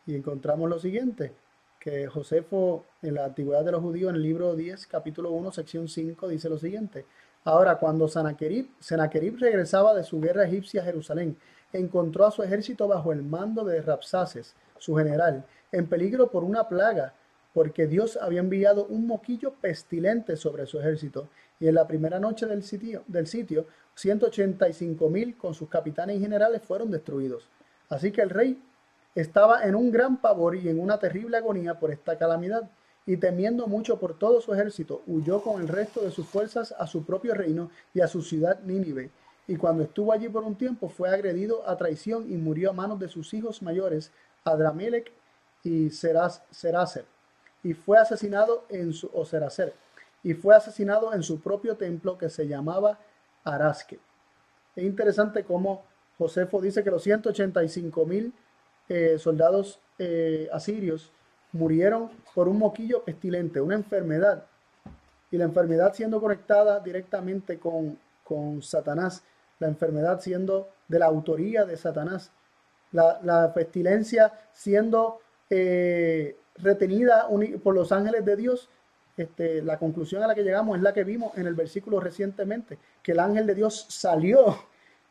y encontramos lo siguiente, que Josefo en la antigüedad de los judíos, en el libro 10, capítulo 1, sección 5, dice lo siguiente. Ahora, cuando Senaquerib regresaba de su guerra egipcia a Jerusalén, encontró a su ejército bajo el mando de Rapsaces, su general, en peligro por una plaga, porque Dios había enviado un moquillo pestilente sobre su ejército, y en la primera noche del sitio, del sitio 185 mil con sus capitanes y generales fueron destruidos. Así que el rey estaba en un gran pavor y en una terrible agonía por esta calamidad, y temiendo mucho por todo su ejército, huyó con el resto de sus fuerzas a su propio reino y a su ciudad Nínive, y cuando estuvo allí por un tiempo fue agredido a traición y murió a manos de sus hijos mayores, Adramelech y Seraser, y fue asesinado en su, o y fue asesinado en su propio templo que se llamaba Arasque. Es interesante cómo Josefo dice que los 185 mil eh, soldados eh, asirios murieron por un moquillo pestilente, una enfermedad, y la enfermedad siendo conectada directamente con, con Satanás la enfermedad siendo de la autoría de Satanás, la, pestilencia siendo eh, retenida por los ángeles de Dios. Este, la conclusión a la que llegamos es la que vimos en el versículo recientemente, que el ángel de Dios salió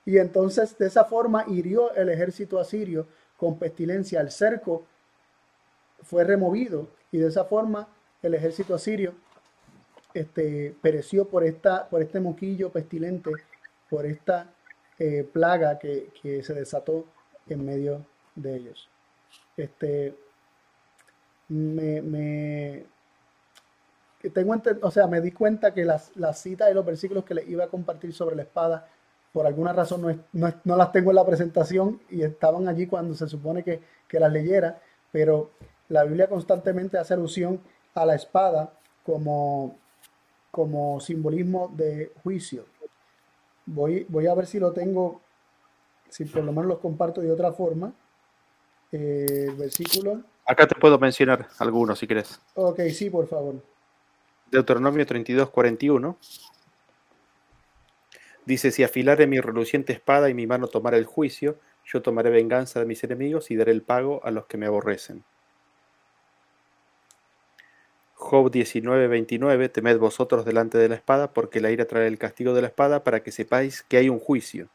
y entonces de esa forma hirió el ejército asirio con pestilencia. El cerco fue removido y de esa forma el ejército asirio este, pereció por, esta, por este moquillo pestilente por esta eh, plaga que, se desató en medio de ellos. Este, me, tengo o sea, me di cuenta que las, las citas y los versículos que les iba a compartir sobre la espada, por alguna razón no, no, las tengo en la presentación y estaban allí cuando se supone que, que las leyera, pero la Biblia constantemente hace alusión a la espada como, como simbolismo de juicio, Voy, voy a ver si lo tengo, si por lo menos los comparto de otra forma. Eh, versículo. Acá te puedo mencionar algunos si quieres. Ok, sí, por favor. Deuteronomio 32, 41. Dice, si afilare mi reluciente espada y mi mano tomara el juicio, yo tomaré venganza de mis enemigos y daré el pago a los que me aborrecen. Job 19:29, temed vosotros delante de la espada, porque la ira trae el castigo de la espada, para que sepáis que hay un juicio.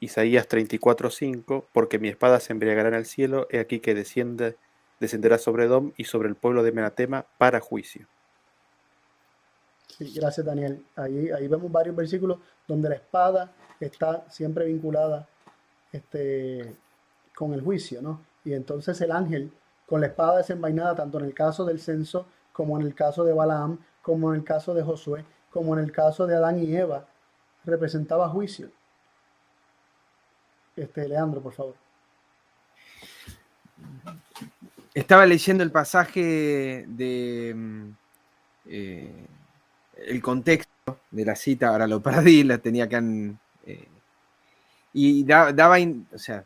Isaías 34:5, porque mi espada se embriagará en el cielo, he aquí que desciende, descenderá sobre Edom y sobre el pueblo de Menatema para juicio. Sí, gracias Daniel. Ahí, ahí vemos varios versículos donde la espada está siempre vinculada este, con el juicio, ¿no? Y entonces el ángel con la espada desenvainada, tanto en el caso del censo, como en el caso de Balaam, como en el caso de Josué, como en el caso de Adán y Eva, representaba juicio. Este, Leandro, por favor. Estaba leyendo el pasaje de mm, eh, el contexto de la cita, ahora lo perdí, la tenía que eh, y daba, o sea,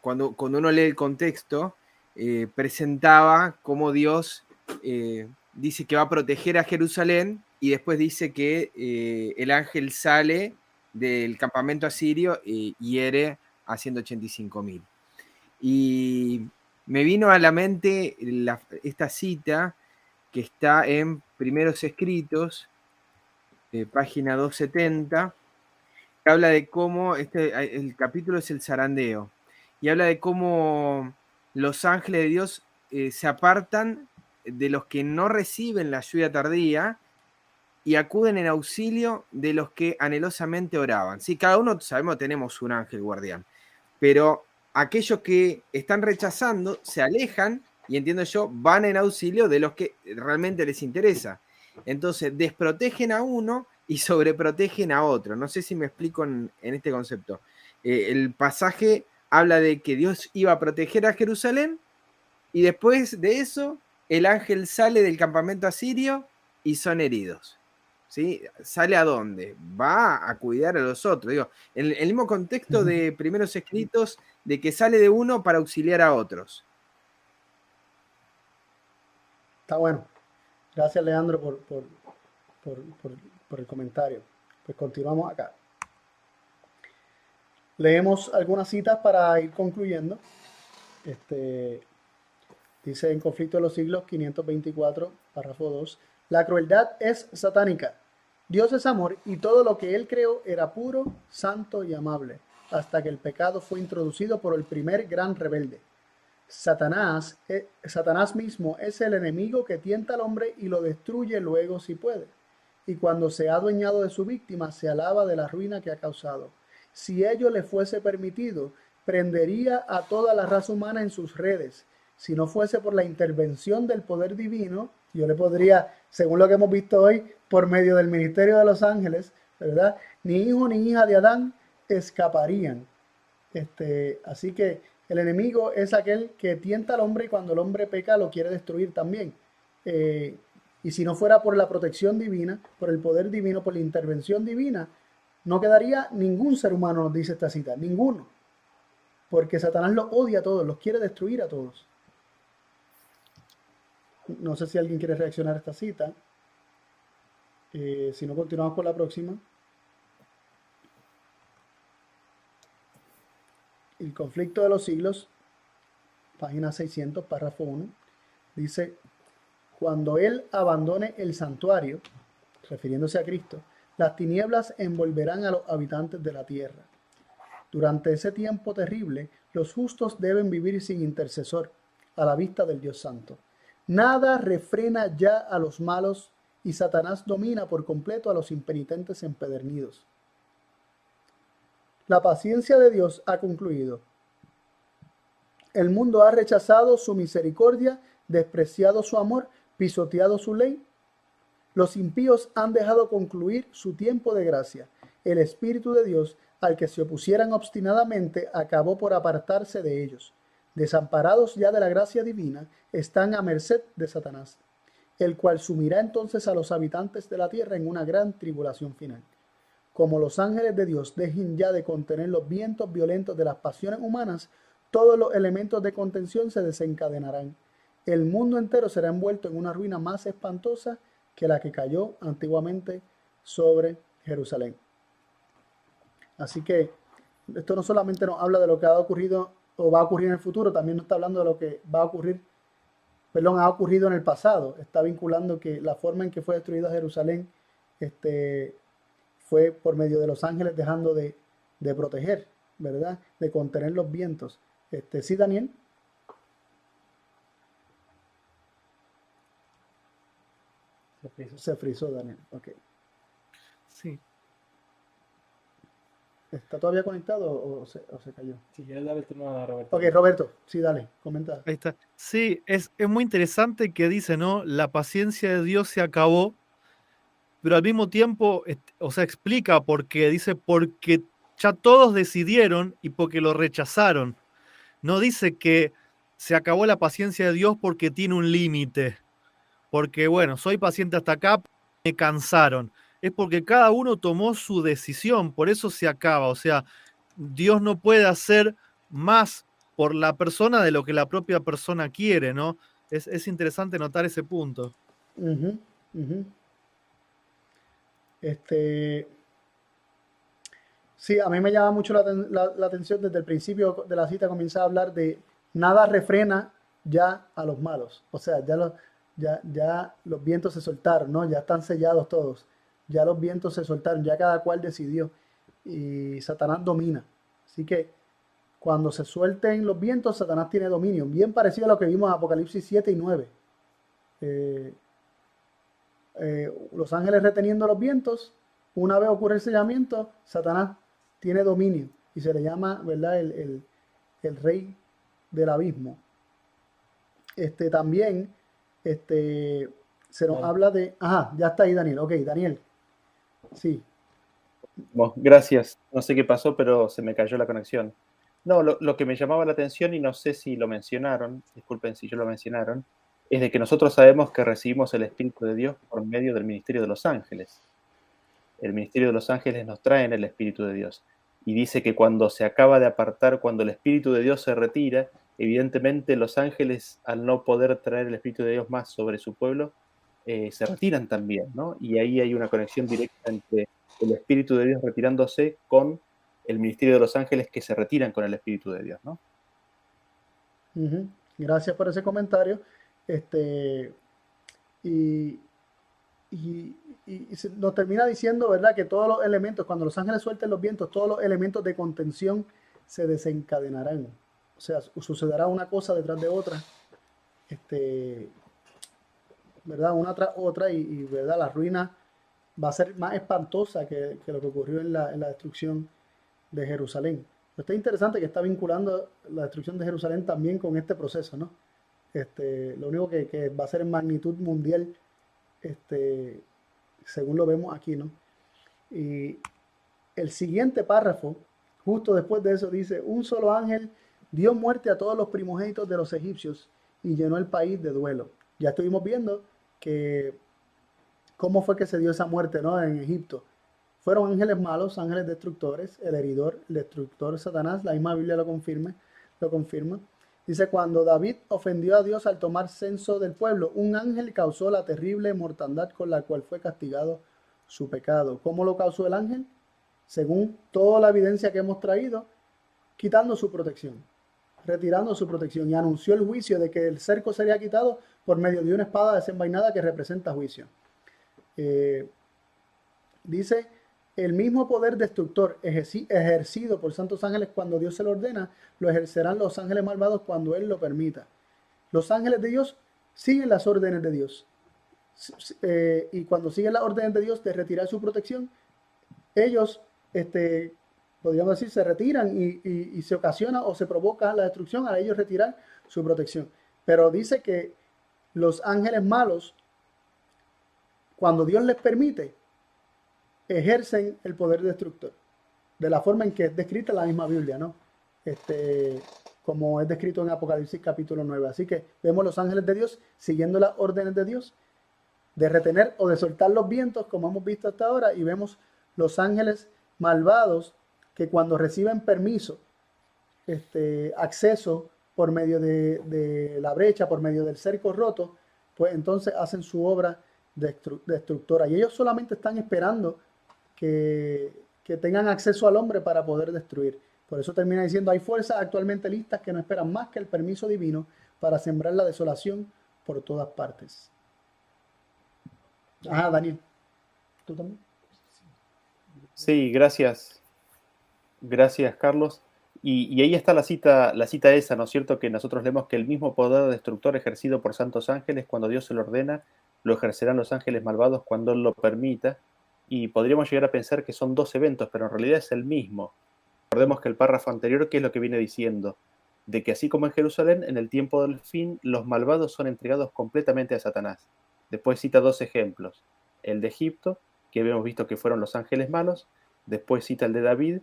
cuando, cuando uno lee el contexto, eh, presentaba cómo Dios dice que va a proteger a Jerusalén y después dice que el ángel sale del campamento asirio y hiere a 185 mil. Y me vino a la mente esta cita que está en Primeros Escritos, página 270, que habla de cómo, este, el capítulo es el zarandeo, y habla de cómo los ángeles de Dios eh, se apartan de los que no reciben la lluvia tardía y acuden en auxilio de los que anhelosamente oraban. Sí, cada uno sabemos tenemos un ángel guardián, pero aquellos que están rechazando se alejan y entiendo yo, van en auxilio de los que realmente les interesa. Entonces, desprotegen a uno y sobreprotegen a otro. No sé si me explico en, este concepto. Eh, el pasaje habla de que Dios iba a proteger a Jerusalén y después de eso el ángel sale del campamento asirio y son heridos. ¿Sí? ¿Sale a dónde? Va a cuidar a los otros. Digo, en el mismo contexto de primeros escritos de que sale de uno para auxiliar a otros. Está bueno. Gracias, Leandro, por, por el comentario. Pues continuamos acá. Leemos algunas citas para ir concluyendo. Este, dice en Conflicto de los Siglos 524, párrafo 2, la crueldad es satánica. Dios es amor y todo lo que él creó era puro, santo y amable, hasta que el pecado fue introducido por el primer gran rebelde. Satanás, eh, Satanás mismo es el enemigo que tienta al hombre y lo destruye luego si puede. Y cuando se ha adueñado de su víctima, se alaba de la ruina que ha causado si ello le fuese permitido, prendería a toda la raza humana en sus redes. Si no fuese por la intervención del poder divino, yo le podría, según lo que hemos visto hoy, por medio del ministerio de los ángeles, ¿verdad? Ni hijo ni hija de Adán escaparían. Este, así que el enemigo es aquel que tienta al hombre y cuando el hombre peca lo quiere destruir también. Eh, y si no fuera por la protección divina, por el poder divino, por la intervención divina, no quedaría ningún ser humano, nos dice esta cita, ninguno. Porque Satanás los odia a todos, los quiere destruir a todos. No sé si alguien quiere reaccionar a esta cita. Eh, si no, continuamos con la próxima. El conflicto de los siglos, página 600, párrafo 1, dice, cuando él abandone el santuario, refiriéndose a Cristo, las tinieblas envolverán a los habitantes de la tierra. Durante ese tiempo terrible, los justos deben vivir sin intercesor, a la vista del Dios Santo. Nada refrena ya a los malos y Satanás domina por completo a los impenitentes empedernidos. La paciencia de Dios ha concluido. El mundo ha rechazado su misericordia, despreciado su amor, pisoteado su ley los impíos han dejado concluir su tiempo de gracia. El Espíritu de Dios, al que se opusieran obstinadamente, acabó por apartarse de ellos. Desamparados ya de la gracia divina, están a merced de Satanás, el cual sumirá entonces a los habitantes de la tierra en una gran tribulación final. Como los ángeles de Dios dejen ya de contener los vientos violentos de las pasiones humanas, todos los elementos de contención se desencadenarán. El mundo entero será envuelto en una ruina más espantosa que la que cayó antiguamente sobre Jerusalén. Así que esto no solamente nos habla de lo que ha ocurrido o va a ocurrir en el futuro, también nos está hablando de lo que va a ocurrir, perdón, ha ocurrido en el pasado. Está vinculando que la forma en que fue destruida Jerusalén este, fue por medio de los ángeles dejando de, de proteger, ¿verdad? De contener los vientos. Este, sí, Daniel. Se frizó. Se frizó, Daniel. Ok. Sí. ¿Está todavía conectado o se, o se cayó? Si quieres darle el turno a Roberto. Ok, Roberto, sí, dale, comenta. Ahí está. Sí, es, es muy interesante que dice, ¿no? La paciencia de Dios se acabó, pero al mismo tiempo, o sea, explica por qué. Dice, porque ya todos decidieron y porque lo rechazaron. No dice que se acabó la paciencia de Dios porque tiene un límite. Porque, bueno, soy paciente hasta acá, me cansaron. Es porque cada uno tomó su decisión, por eso se acaba. O sea, Dios no puede hacer más por la persona de lo que la propia persona quiere, ¿no? Es, es interesante notar ese punto. Este. Sí, a mí me llama mucho la- la atención desde el principio de la cita, comienza a hablar de nada refrena ya a los malos. O sea, ya los, ya, ya los vientos se soltaron, ¿no? Ya están sellados todos. Ya los vientos se soltaron, ya cada cual decidió. Y Satanás domina. Así que cuando se suelten los vientos, Satanás tiene dominio. Bien parecido a lo que vimos en Apocalipsis 7 y 9. Eh, eh, los ángeles reteniendo los vientos, una vez ocurre el sellamiento, Satanás tiene dominio y se le llama, ¿verdad?, el, el- el rey del abismo. Este, también este, se nos habla de... Ajá, ya está ahí Daniel. Ok, Daniel. Sí. Gracias. No sé qué pasó, pero se me cayó la conexión. No, lo, lo que me llamaba la atención, y no sé si lo mencionaron, disculpen si yo lo mencionaron, es de que nosotros sabemos que recibimos el Espíritu de Dios por medio del ministerio de los ángeles. El ministerio de los ángeles nos trae el Espíritu de Dios. Y dice que cuando se acaba de apartar, cuando el Espíritu de Dios se retira, evidentemente los ángeles, al no poder traer el Espíritu de Dios más sobre su pueblo, eh, se retiran también, ¿no? Y ahí hay una conexión directa entre el Espíritu de Dios retirándose con el ministerio de los ángeles que se retiran con el Espíritu de Dios, ¿no? Gracias por ese comentario. Este, y, y- y- y nos termina diciendo, ¿verdad?, que todos los elementos, cuando los ángeles suelten los vientos, todos los elementos de contención se desencadenarán. O sea, su- sucederá una cosa detrás de otra, este, ¿verdad? Una tras otra, y, ¿verdad? La ruina va a ser más espantosa que, que lo que ocurrió en la, en la destrucción de Jerusalén. Está interesante que está vinculando la destrucción de Jerusalén también con este proceso, ¿no? Este, lo único que, que va a ser en magnitud mundial, este, según lo vemos aquí, ¿no? Y el siguiente párrafo, justo después de eso, dice, un solo ángel dio muerte a todos los primogénitos de los egipcios y llenó el país de duelo. Ya estuvimos viendo que cómo fue que se dio esa muerte, ¿no? En Egipto. Fueron ángeles malos, ángeles destructores, el heridor, el destructor Satanás, la misma Biblia lo confirma, lo confirma. Dice, cuando David ofendió a Dios al tomar censo del pueblo, un ángel causó la terrible mortandad con la cual fue castigado su pecado. ¿Cómo lo causó el ángel? Según toda la evidencia que hemos traído, quitando su protección, retirando su protección y anunció el juicio de que el cerco sería quitado por medio de una espada desenvainada que representa juicio. Eh, dice, el mismo poder destructor ejerci- ejercido por santos ángeles cuando Dios se lo ordena, lo ejercerán los ángeles malvados cuando Él lo permita. Los ángeles de Dios siguen las órdenes de Dios. Eh, y cuando siguen las órdenes de Dios de retirar su protección, ellos, este, podríamos decir, se retiran y, y- y se ocasiona o se provoca la destrucción a ellos retirar su protección. Pero dice que los ángeles malos, cuando Dios les permite, ejercen el poder destructor, de la forma en que es descrita la misma Biblia, ¿no? Este, como es descrito en Apocalipsis capítulo 9. Así que vemos los ángeles de Dios siguiendo las órdenes de Dios, de retener o de soltar los vientos, como hemos visto hasta ahora, y vemos los ángeles malvados que cuando reciben permiso, este, acceso por medio de, de la brecha, por medio del cerco roto, pues entonces hacen su obra destru- destructora. Y ellos solamente están esperando que, que tengan acceso al hombre para poder destruir. Por eso termina diciendo, hay fuerzas actualmente listas que no esperan más que el permiso divino para sembrar la desolación por todas partes. Ajá, Daniel. ¿Tú también? Sí, gracias. Gracias, Carlos. Y, ahí está la cita, la cita esa, ¿no es cierto? Que nosotros leemos que el mismo poder destructor ejercido por santos ángeles, cuando Dios se lo ordena, lo ejercerán los ángeles malvados cuando Él lo permita. Y podríamos llegar a pensar que son dos eventos, pero en realidad es el mismo. Recordemos que el párrafo anterior, ¿qué es lo que viene diciendo? De que así como en Jerusalén, en el tiempo del fin, los malvados son entregados completamente a Satanás. Después cita dos ejemplos. El de Egipto, que habíamos visto que fueron los ángeles malos. Después cita el de David,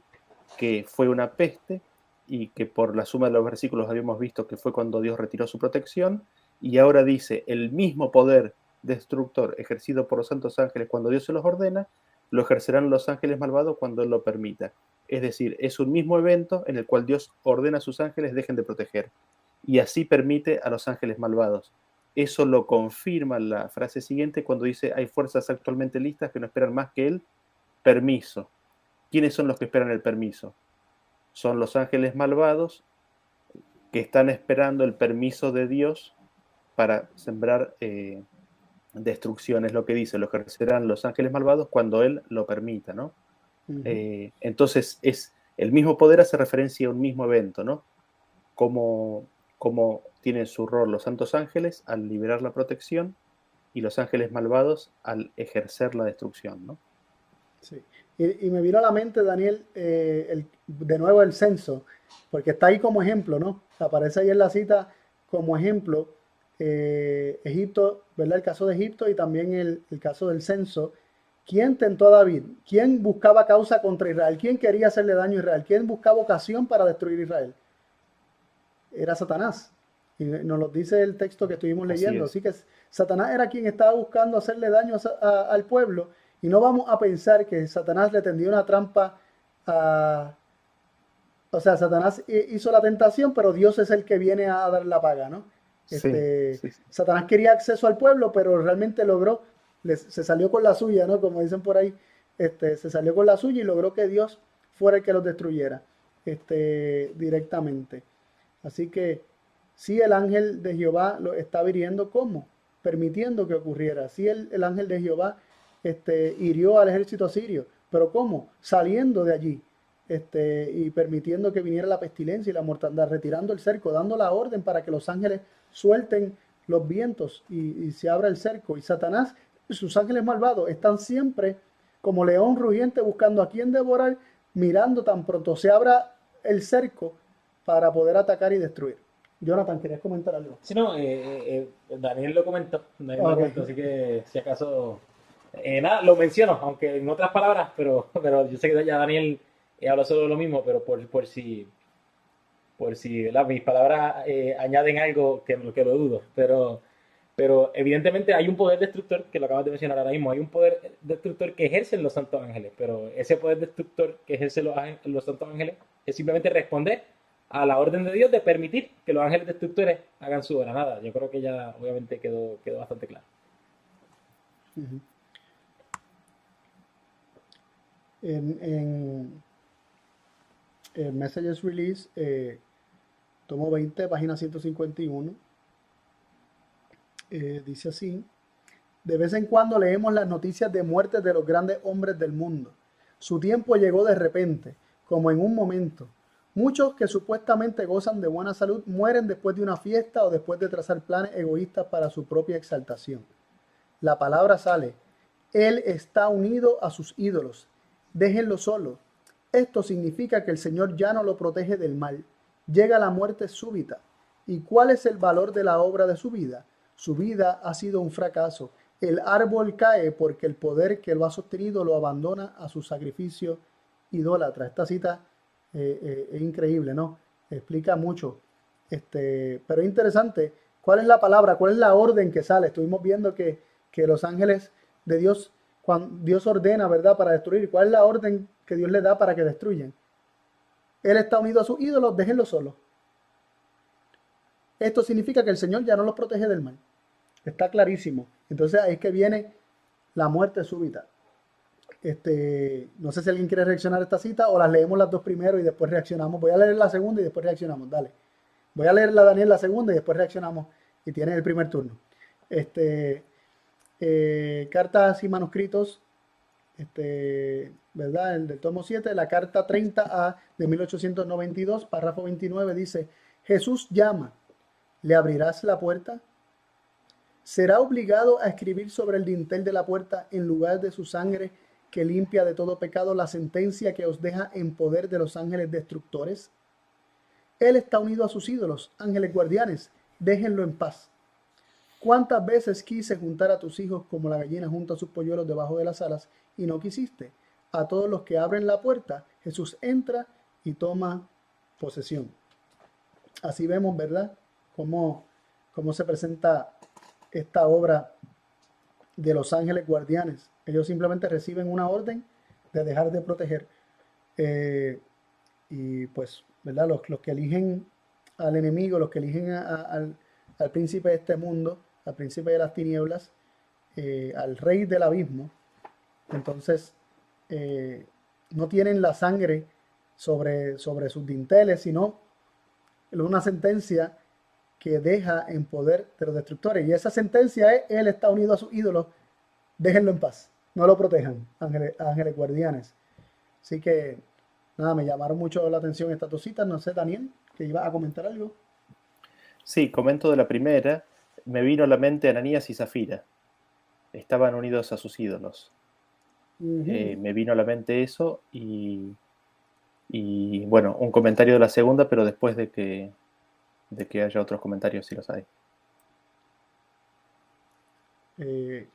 que fue una peste y que por la suma de los versículos habíamos visto que fue cuando Dios retiró su protección, y ahora dice, el mismo poder destructor ejercido por los santos ángeles cuando Dios se los ordena, lo ejercerán los ángeles malvados cuando Él lo permita. Es decir, es un mismo evento en el cual Dios ordena a sus ángeles dejen de proteger, y así permite a los ángeles malvados. Eso lo confirma la frase siguiente cuando dice, hay fuerzas actualmente listas que no esperan más que el permiso. ¿Quiénes son los que esperan el permiso? Son los ángeles malvados que están esperando el permiso de Dios para sembrar eh, destrucción, es lo que dice, lo ejercerán los ángeles malvados cuando Él lo permita, ¿no? Eh, entonces, es el mismo poder hace referencia a un mismo evento, ¿no? Como, como tienen su rol los santos ángeles al liberar la protección y los ángeles malvados al ejercer la destrucción, ¿no? Sí. Y, me vino a la mente, Daniel, eh, de nuevo el censo, porque está ahí como ejemplo, ¿no? Aparece ahí en la cita como ejemplo eh, Egipto, ¿verdad? El caso de Egipto y también el, caso del censo. ¿Quién tentó a David? ¿Quién buscaba causa contra Israel? ¿Quién quería hacerle daño a Israel? ¿Quién buscaba ocasión para destruir Israel? Era Satanás. Y nos lo dice el texto que estuvimos leyendo. Así, que Satanás era quien estaba buscando hacerle daño al pueblo y no vamos a pensar que Satanás le tendió una trampa a... O sea, Satanás hizo la tentación, pero Dios es el que viene a dar la paga, ¿no? Este, Satanás quería acceso al pueblo, pero realmente logró, se salió con la suya, ¿no? Como dicen por ahí, este, se salió con la suya y logró que Dios fuera el que los destruyera este, directamente. Así que sí, el ángel de Jehová lo está viniendo como, permitiendo que ocurriera. Sí, el, el ángel de Jehová este, hirió al ejército asirio. ¿Pero cómo? Saliendo de allí este, y permitiendo que viniera la pestilencia y la mortandad, retirando el cerco, dando la orden para que los ángeles suelten los vientos y, se abra el cerco. Y Satanás y sus ángeles malvados están siempre como león rugiente buscando a quien devorar, mirando tan pronto se abra el cerco para poder atacar y destruir. Jonathan, ¿querías comentar algo? Sí, no, eh, eh, eh, Daniel lo comentó, Daniel lo comentó, así que si acaso eh, nada, lo menciono, aunque en otras palabras, pero, pero yo sé que ya Daniel habla solo lo mismo, pero por, por si, por si mis palabras eh, añaden algo que, que lo dudo. Pero, pero evidentemente hay un poder destructor, que lo acabas de mencionar ahora mismo, hay un poder destructor que ejercen los santos ángeles, pero ese poder destructor que ejercen los, los santos ángeles es simplemente responder a la orden de Dios de permitir que los ángeles destructores hagan su obra. Nada, yo creo que ya obviamente quedó, quedó bastante claro. En, Messages Release, tomo 20, página 151. Eh, dice así, de vez en cuando leemos las noticias de muertes de los grandes hombres del mundo. Su tiempo llegó de repente, como en un momento. Muchos que supuestamente gozan de buena salud mueren después de una fiesta o después de trazar planes egoístas para su propia exaltación. La palabra sale. Él está unido a sus ídolos déjenlo solo. Esto significa que el Señor ya no lo protege del mal. Llega la muerte súbita. ¿Y cuál es el valor de la obra de su vida? Su vida ha sido un fracaso. El árbol cae porque el poder que lo ha sostenido lo abandona a su sacrificio idólatra. Esta cita eh, eh, es increíble, ¿no? Explica mucho. Este, pero es interesante. ¿Cuál es la palabra? ¿Cuál es la orden que sale? Estuvimos viendo que, que los ángeles de Dios cuando Dios ordena, ¿verdad?, para destruir. ¿Cuál es la orden que Dios le da para que destruyan? Él está unido a sus ídolos, déjenlo solo. Esto significa que el Señor ya no los protege del mal. Está clarísimo. Entonces ahí es que viene la muerte súbita. Este, no sé si alguien quiere reaccionar a esta cita o las leemos las dos primero y después reaccionamos. Voy a leer la segunda y después reaccionamos. Dale. Voy a leer la Daniel la segunda y después reaccionamos. Y tienes el primer turno. Este, eh, cartas y manuscritos, este, ¿verdad? El tomo 7, la carta 30A de 1892, párrafo 29, dice, Jesús llama, ¿le abrirás la puerta? ¿Será obligado a escribir sobre el dintel de la puerta en lugar de su sangre que limpia de todo pecado la sentencia que os deja en poder de los ángeles destructores? Él está unido a sus ídolos, ángeles guardianes, déjenlo en paz. ¿Cuántas veces quise juntar a tus hijos como la gallina junta sus polluelos debajo de las alas y no quisiste? A todos los que abren la puerta, Jesús entra y toma posesión. Así vemos, ¿verdad? Cómo, cómo se presenta esta obra de los ángeles guardianes. Ellos simplemente reciben una orden de dejar de proteger. Eh, y pues, ¿verdad? Los, los, que eligen al enemigo, los que eligen al, al príncipe de este mundo, al príncipe de las tinieblas, eh, al rey del abismo, entonces eh, no tienen la sangre sobre, sobre sus dinteles, sino una sentencia que deja en poder de los destructores. Y esa sentencia es, él está unido a sus ídolos, déjenlo en paz, no lo protejan, ángeles, guardianes. Así que, nada, me llamaron mucho la atención estas dos citas. No sé, Daniel, que iba a comentar algo. Sí, comento de la primera me vino a la mente Ananías y Zafira. Estaban unidos a sus ídolos. Eh, me vino a la mente eso y, y, bueno, un comentario de la segunda, pero después de que, de que haya otros comentarios, si los hay. Eh,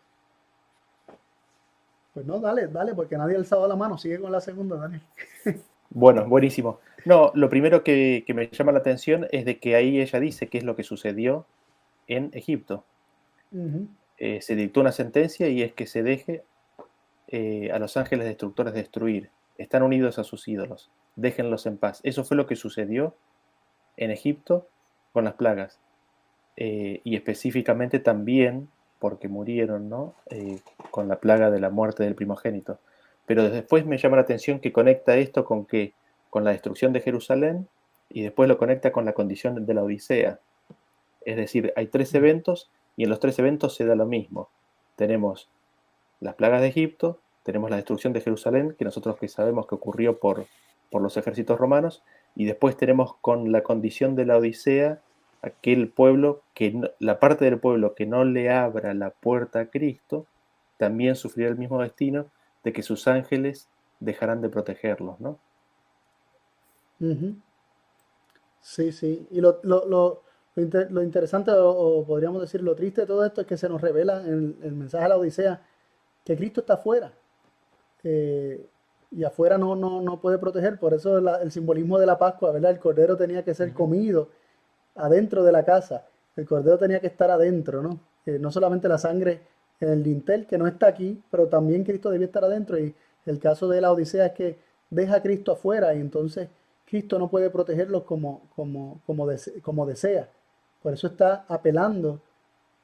pues no, dale, dale, porque nadie ha alzado la mano. Sigue con la segunda, Daniel. bueno, buenísimo. No, lo primero que, que me llama la atención es de que ahí ella dice qué es lo que sucedió en Egipto. Eh, se dictó una sentencia y es que se deje eh, a los ángeles destructores destruir. Están unidos a sus ídolos. Déjenlos en paz. Eso fue lo que sucedió en Egipto con las plagas. Eh, y específicamente también porque murieron ¿no? con la plaga de la muerte del primogénito. Pero después me llama la atención que conecta esto con que con la destrucción de Jerusalén y después lo conecta con la condición de la Odisea. Es decir, hay tres eventos y en los tres eventos se da lo mismo. Tenemos las plagas de Egipto, tenemos la destrucción de Jerusalén, que nosotros que sabemos que ocurrió por, por los ejércitos romanos, y después tenemos con la condición de la Odisea, aquel pueblo, que la parte del pueblo que no le abra la puerta a Cristo, también sufrirá el mismo destino de que sus ángeles dejarán de protegerlos, ¿no? Sí, sí. Y lo, lo, interesante, o, podríamos decir lo triste de todo esto, es que se nos revela en el mensaje de la Odisea que Cristo está afuera. Eh, y afuera no, no, no, puede proteger. Por eso el simbolismo de la Pascua, ¿verdad? El cordero tenía que ser comido adentro de la casa. El cordero tenía que estar adentro, ¿no? Eh, no solamente la sangre en el dintel, que no está aquí, pero también Cristo debía estar adentro. Y el caso de la Odisea es que deja a Cristo afuera y entonces Cristo no puede protegerlos como, como, como, como desea. Por eso está apelando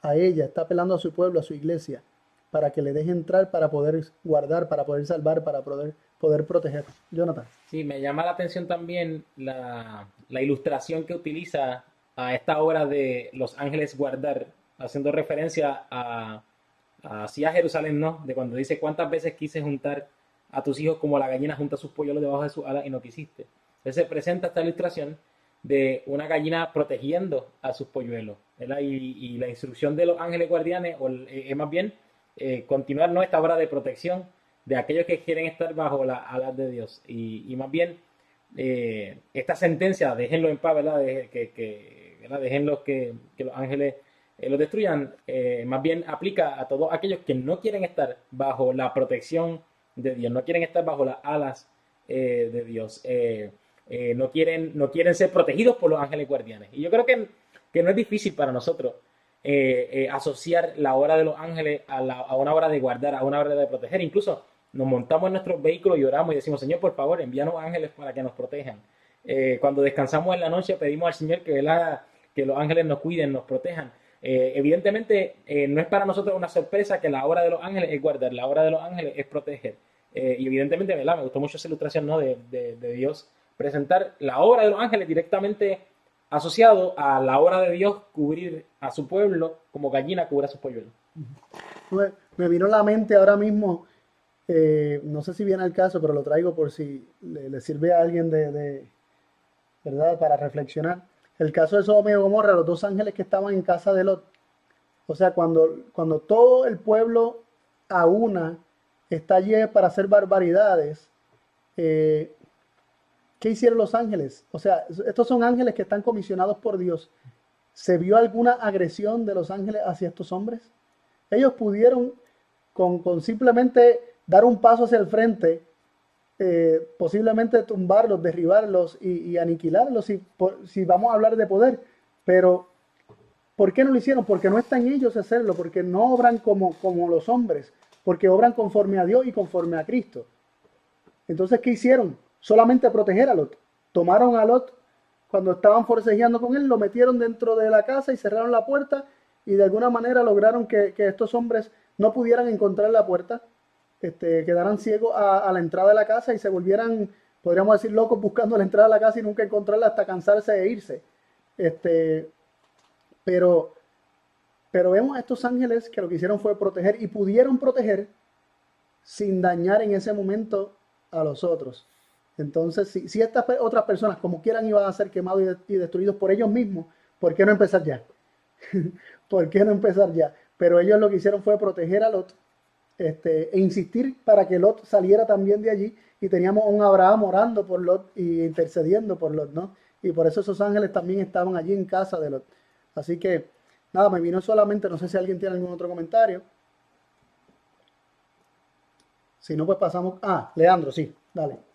a ella, está apelando a su pueblo, a su iglesia, para que le deje entrar, para poder guardar, para poder salvar, para poder, poder proteger. Jonathan. Sí, me llama la atención también la, ilustración que utiliza a esta obra de los ángeles guardar, haciendo referencia a, a, Jerusalén, ¿no? De cuando dice cuántas veces quise juntar a tus hijos como la gallina junta sus polluelos debajo de su ala y no quisiste. Entonces se presenta esta ilustración de una gallina protegiendo a sus polluelos. Y, la instrucción de los ángeles guardianes eh, es más bien eh, continuar ¿no? esta obra de protección de aquellos que quieren estar bajo la alas de Dios. Y, más bien eh, esta sentencia, déjenlo en paz, ¿verdad? que, que déjenlos que, los ángeles los destruyan, más bien aplica a todos aquellos que no quieren estar bajo la protección de Dios, no quieren estar bajo las alas de Dios. Eh, no, quieren, no quieren ser protegidos por los ángeles guardianes. Y yo creo que, que no es difícil para nosotros eh, eh, asociar la hora de los ángeles a, la, una hora de guardar, a una hora de proteger. Incluso nos montamos en nuestros vehículos y oramos y decimos, Señor, por favor, envíanos ángeles para que nos protejan. cuando descansamos en la noche pedimos al Señor que, que los ángeles nos cuiden, nos protejan. evidentemente, no es para nosotros una sorpresa que la hora de los ángeles es guardar, la hora de los ángeles es proteger. y evidentemente, ¿verdad? Me gustó mucho esa ilustración ¿no? de, de Dios presentar la obra de los ángeles directamente asociado a la obra de Dios cubrir a su pueblo como gallina cubre a su polluelos. Me, vino a la mente ahora mismo eh, no sé si viene al caso, pero lo traigo por si le, sirve a alguien de, ¿verdad? Para reflexionar. El caso de Sodoma y Gomorra, los dos ángeles que estaban en casa de Lot. O sea, cuando, cuando todo el pueblo a una está allí para hacer barbaridades, eh, ¿qué hicieron los ángeles? O sea, estos son ángeles que están comisionados por Dios. ¿Se vio alguna agresión de los ángeles hacia estos hombres? Ellos pudieron con, simplemente dar un paso hacia el frente, eh, posiblemente tumbarlos, derribarlos y, aniquilarlos si, si vamos a hablar de poder. Pero, ¿por qué no lo hicieron? Porque no está en ellos hacerlo, porque no obran como, como los hombres, porque obran conforme a Dios y conforme a Cristo. Entonces, ¿qué hicieron? Solamente proteger a Lot. Tomaron a Lot cuando estaban forcejeando con él, lo metieron dentro de la casa y cerraron la puerta y de alguna manera lograron que, estos hombres no pudieran encontrar la puerta, este, quedaran ciegos a, la entrada de la casa y se volvieran, podríamos decir, locos buscando la entrada de la casa y nunca encontrarla hasta cansarse de irse. Este, pero, pero vemos a estos ángeles que lo que hicieron fue proteger y pudieron proteger sin dañar en ese momento a los otros. Entonces, si, estas otras personas, como quieran, iban a ser quemados y, destruidos por ellos mismos, ¿por qué no empezar ya? ¿Por qué no empezar ya? Pero ellos lo que hicieron fue proteger a Lot este, e insistir para que Lot saliera también de allí y teníamos un Abraham orando por Lot y intercediendo por Lot, ¿no? Y por eso esos ángeles también estaban allí en casa de Lot. Así que, nada, me vino solamente, no sé si alguien tiene algún otro comentario. Si no, pues pasamos. Ah, Leandro, sí, dale.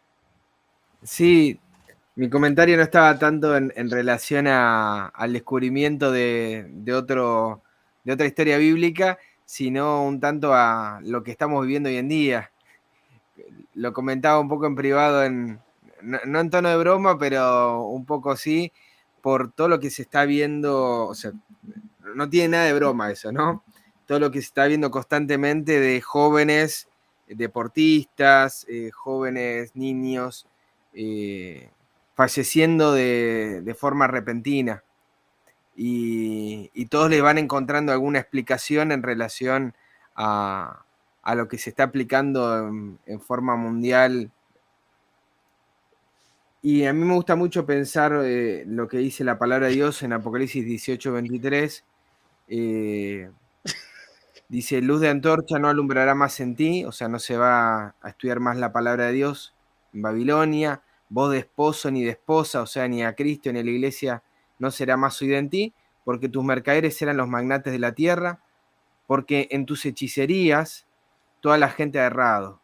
Sí, mi comentario no estaba tanto en, relación al descubrimiento de, otro, de otra historia bíblica, sino un tanto a lo que estamos viviendo hoy en día. Lo comentaba un poco en privado, en, no, en tono de broma, pero un poco sí, por todo lo que se está viendo, o sea, no tiene nada de broma eso, ¿no? Todo lo que se está viendo constantemente de jóvenes deportistas, eh, jóvenes niños eh, falleciendo de, forma repentina. Y, todos le van encontrando alguna explicación en relación a, lo que se está aplicando en, forma mundial. Y a mí me gusta mucho pensar eh, lo que dice la palabra de Dios en Apocalipsis 18, 23. Eh, dice, luz de antorcha no alumbrará más en ti, o sea, no se va a estudiar más la palabra de Dios en Babilonia voz de esposo ni de esposa, o sea, ni a Cristo ni a la iglesia no será más oída en ti, porque tus mercaderes serán los magnates de la tierra, porque en tus hechicerías toda la gente ha errado,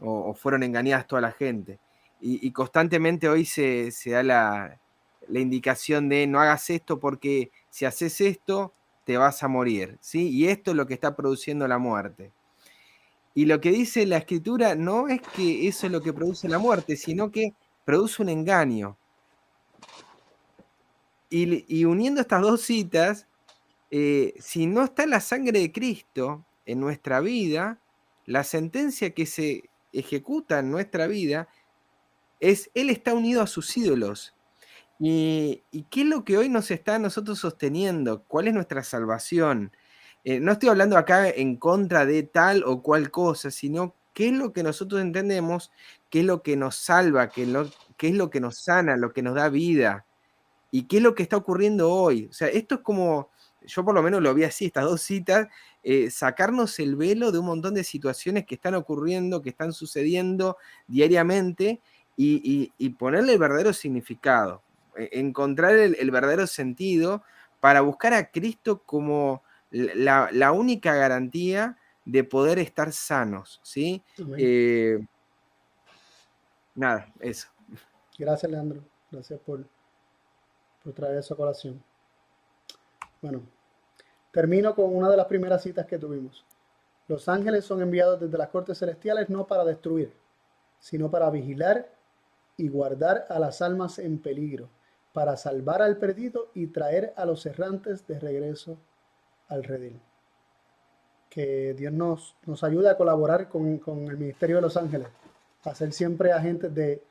o, fueron engañadas toda la gente. Y, constantemente hoy se, da la, la, indicación de no hagas esto porque si haces esto te vas a morir, ¿sí? Y esto es lo que está produciendo la muerte. Y lo que dice la escritura no es que eso es lo que produce la muerte, sino que produce un engaño. Y, uniendo estas dos citas, eh, si no está la sangre de Cristo en nuestra vida, la sentencia que se ejecuta en nuestra vida es, Él está unido a sus ídolos. ¿Y, qué es lo que hoy nos está nosotros sosteniendo? ¿Cuál es nuestra salvación? Eh, no estoy hablando acá en contra de tal o cual cosa, sino qué es lo que nosotros entendemos, qué es lo que nos salva, qué, es lo que nos sana, lo que nos da vida, y qué es lo que está ocurriendo hoy. O sea, esto es como, yo por lo menos lo vi así, estas dos citas, eh, sacarnos el velo de un montón de situaciones que están ocurriendo, que están sucediendo diariamente, y, ponerle el verdadero significado, e, encontrar el, verdadero sentido para buscar a Cristo como la única garantía de poder estar sanos, ¿sí? Eh, nada, eso. Gracias, Leandro. Gracias por, por traer esa colación. Bueno, termino con una de las primeras citas que tuvimos. Los ángeles son enviados desde las cortes celestiales no para destruir, sino para vigilar y guardar a las almas en peligro, para salvar al perdido y traer a los errantes de regreso al redil que Dios nos, nos ayude a colaborar con, el Ministerio de los Ángeles, a ser siempre agentes de,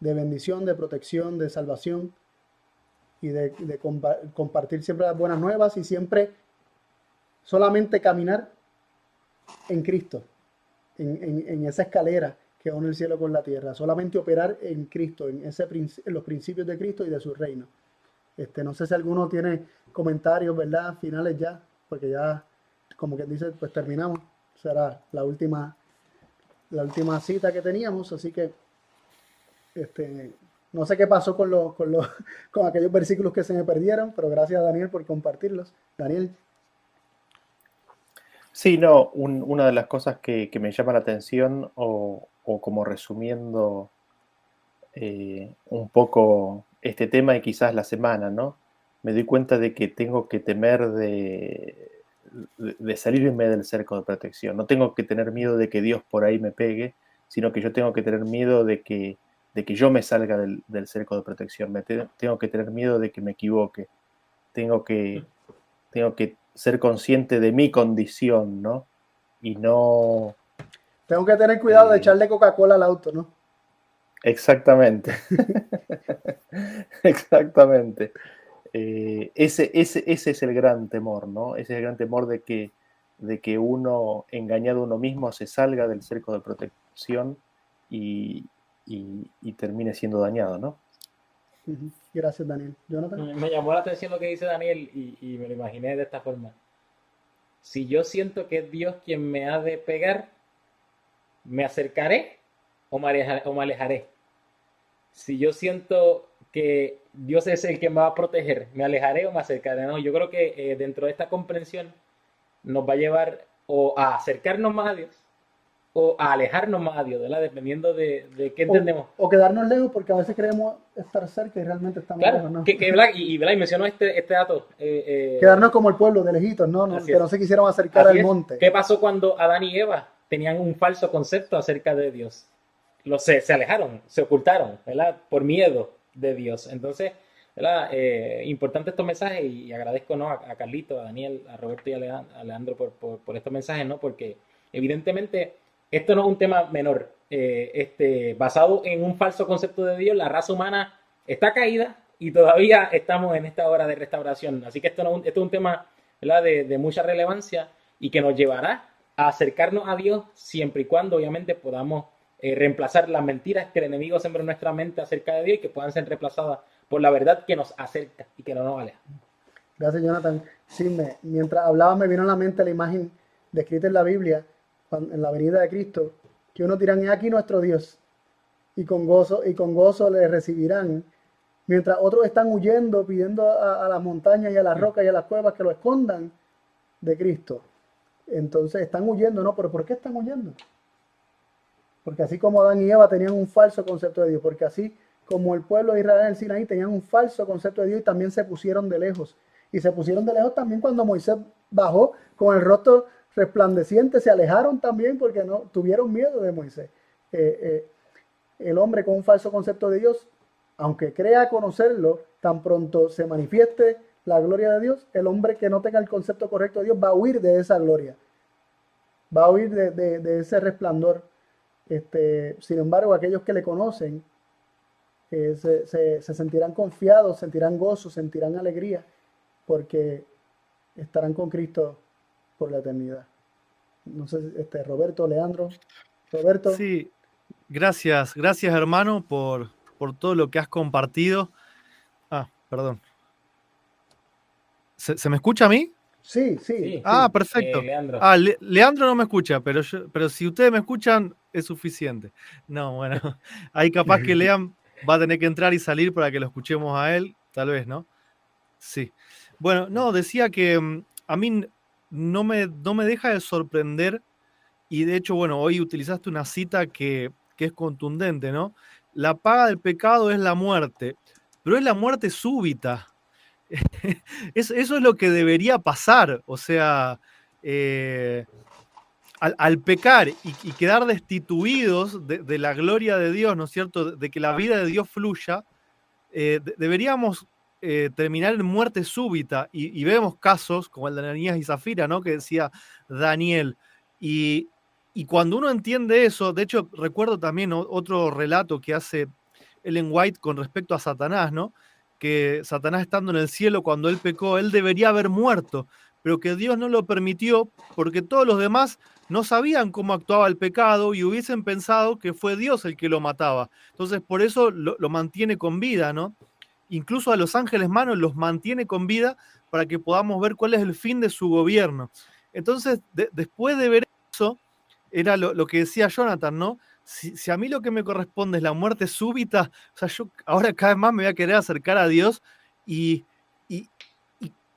bendición, de protección, de salvación y de, compartir siempre las buenas nuevas y siempre solamente caminar en Cristo, en, esa escalera que une el cielo con la tierra, solamente operar en Cristo, en, ese, en los principios de Cristo y de su reino. Este, no sé si alguno tiene comentarios, ¿verdad? Finales ya, porque ya, como que dice, pues terminamos. Será la última, la última cita que teníamos, así que este, no sé qué pasó con, los, con, los, con aquellos versículos que se me perdieron, pero gracias Daniel por compartirlos. Daniel. Sí, no, una de las cosas que, me llama la atención, o, como resumiendo eh, un poco este tema y quizás la semana, ¿no? Me doy cuenta de que tengo que temer de, de, salirme del cerco de protección. No tengo que tener miedo de que Dios por ahí me pegue, sino que yo tengo que tener miedo de que, de que yo me salga del, cerco de protección. Me tengo que tener miedo de que me equivoque. Tengo que, tengo que ser consciente de mi condición, ¿no? Y no... Tengo que tener cuidado de eh, echarle Coca-Cola al auto, ¿no? Exactamente. Exactamente. Eh, ese, ese, ese es el gran temor, ¿no? Ese es el gran temor de que, de que uno, engañado uno mismo, se salga del cerco de protección y, termine siendo dañado, ¿no? Gracias, Daniel. Me llamó la atención lo que dice Daniel y, me lo imaginé de esta forma. Si yo siento que es Dios quien me ha de pegar, ¿me acercaré o me alejaré? Si yo siento que Dios es el que me va a proteger, me alejaré o me acercaré. No, yo creo que eh, dentro de esta comprensión nos va a llevar o a acercarnos más a Dios o a alejarnos más a Dios, ¿verdad? Dependiendo de, de qué entendemos. O, quedarnos lejos porque a veces creemos estar cerca y realmente estamos lejos, ¿no? Que, que, y, y, mencionó este, este dato. Eh, eh, quedarnos como el pueblo de lejitos, ¿no? que no se quisieron acercar al monte. ¿Qué pasó cuando Adán y Eva tenían un falso concepto acerca de Dios? Los, se, se alejaron, se ocultaron, ¿verdad? Por miedo de Dios. Entonces, eh, importante estos mensajes y agradezco ¿no? a, Carlito, a Daniel, a Roberto y a Leandro por, por, estos mensajes, ¿no? porque evidentemente esto no es un tema menor. Eh, este, basado en un falso concepto de Dios, la raza humana está caída y todavía estamos en esta hora de restauración. Así que esto, no, esto es un tema De, de mucha relevancia y que nos llevará a acercarnos a Dios siempre y cuando obviamente podamos eh, reemplazar las mentiras que el enemigo siembra en nuestra mente acerca de Dios y que puedan ser reemplazadas por la verdad que nos acerca y que no nos aleja. Gracias, Jonathan. Sí, me, mientras hablaba me vino a la mente la imagen descrita en la Biblia, en la venida de Cristo, que uno dirán, aquí nuestro Dios, y con gozo, y con gozo le recibirán, mientras otros están huyendo, pidiendo a, a las montañas y a las rocas y a las cuevas que lo escondan de Cristo. Entonces están huyendo, ¿no? Pero ¿por qué están huyendo? Porque así como Adán y Eva tenían un falso concepto de Dios, porque así como el pueblo de Israel en el Sinaí tenían un falso concepto de Dios y también se pusieron de lejos. Y se pusieron de lejos también cuando Moisés bajó con el rostro resplandeciente, se alejaron también porque no tuvieron miedo de Moisés. Eh, eh, el hombre con un falso concepto de Dios, aunque crea conocerlo, tan pronto se manifieste la gloria de Dios, el hombre que no tenga el concepto correcto de Dios va a huir de esa gloria, va a huir de ese resplandor. Este, sin embargo, aquellos que le conocen eh, se, sentirán confiados, sentirán gozo, sentirán alegría, porque estarán con Cristo por la eternidad. No sé, este, Roberto, Leandro, Roberto. Sí, gracias, gracias hermano por, por todo lo que has compartido. Ah, perdón. ¿Se, me escucha a mí? Sí, sí. ah, perfecto. Leandro. Ah, Leandro no me escucha, pero, pero si ustedes me escuchan, es suficiente. No, bueno, ahí capaz que Lean va a tener que entrar y salir para que lo escuchemos a él, tal vez, ¿no? Sí. Bueno, no, decía que mm, a mí no me, no me deja de sorprender y de hecho, bueno, hoy utilizaste una cita que, que es contundente, ¿no? La paga del pecado es la muerte, pero es la muerte súbita. eso, es lo que debería pasar, o sea, eh, al, pecar y, quedar destituidos de, la gloria de Dios, ¿no es cierto? De que la vida de Dios fluya, eh, deberíamos eh, terminar en muerte súbita. Y, vemos casos como el de Ananías y Zafira, ¿no? Que decía Daniel. Y, cuando uno entiende eso, de hecho, recuerdo también otro relato que hace Ellen White con respecto a Satanás, ¿no? Que Satanás estando en el cielo cuando él pecó, él debería haber muerto, pero que Dios no lo permitió porque todos los demás no sabían cómo actuaba el pecado y hubiesen pensado que fue Dios el que lo mataba. Entonces, por eso lo, mantiene con vida, ¿no? Incluso a los ángeles manos los mantiene con vida para que podamos ver cuál es el fin de su gobierno. Entonces, de- después de ver eso, era lo, que decía Jonathan, ¿no? Si, si a mí lo que me corresponde es la muerte súbita, o sea, yo ahora cada vez más me voy a querer acercar a Dios y- y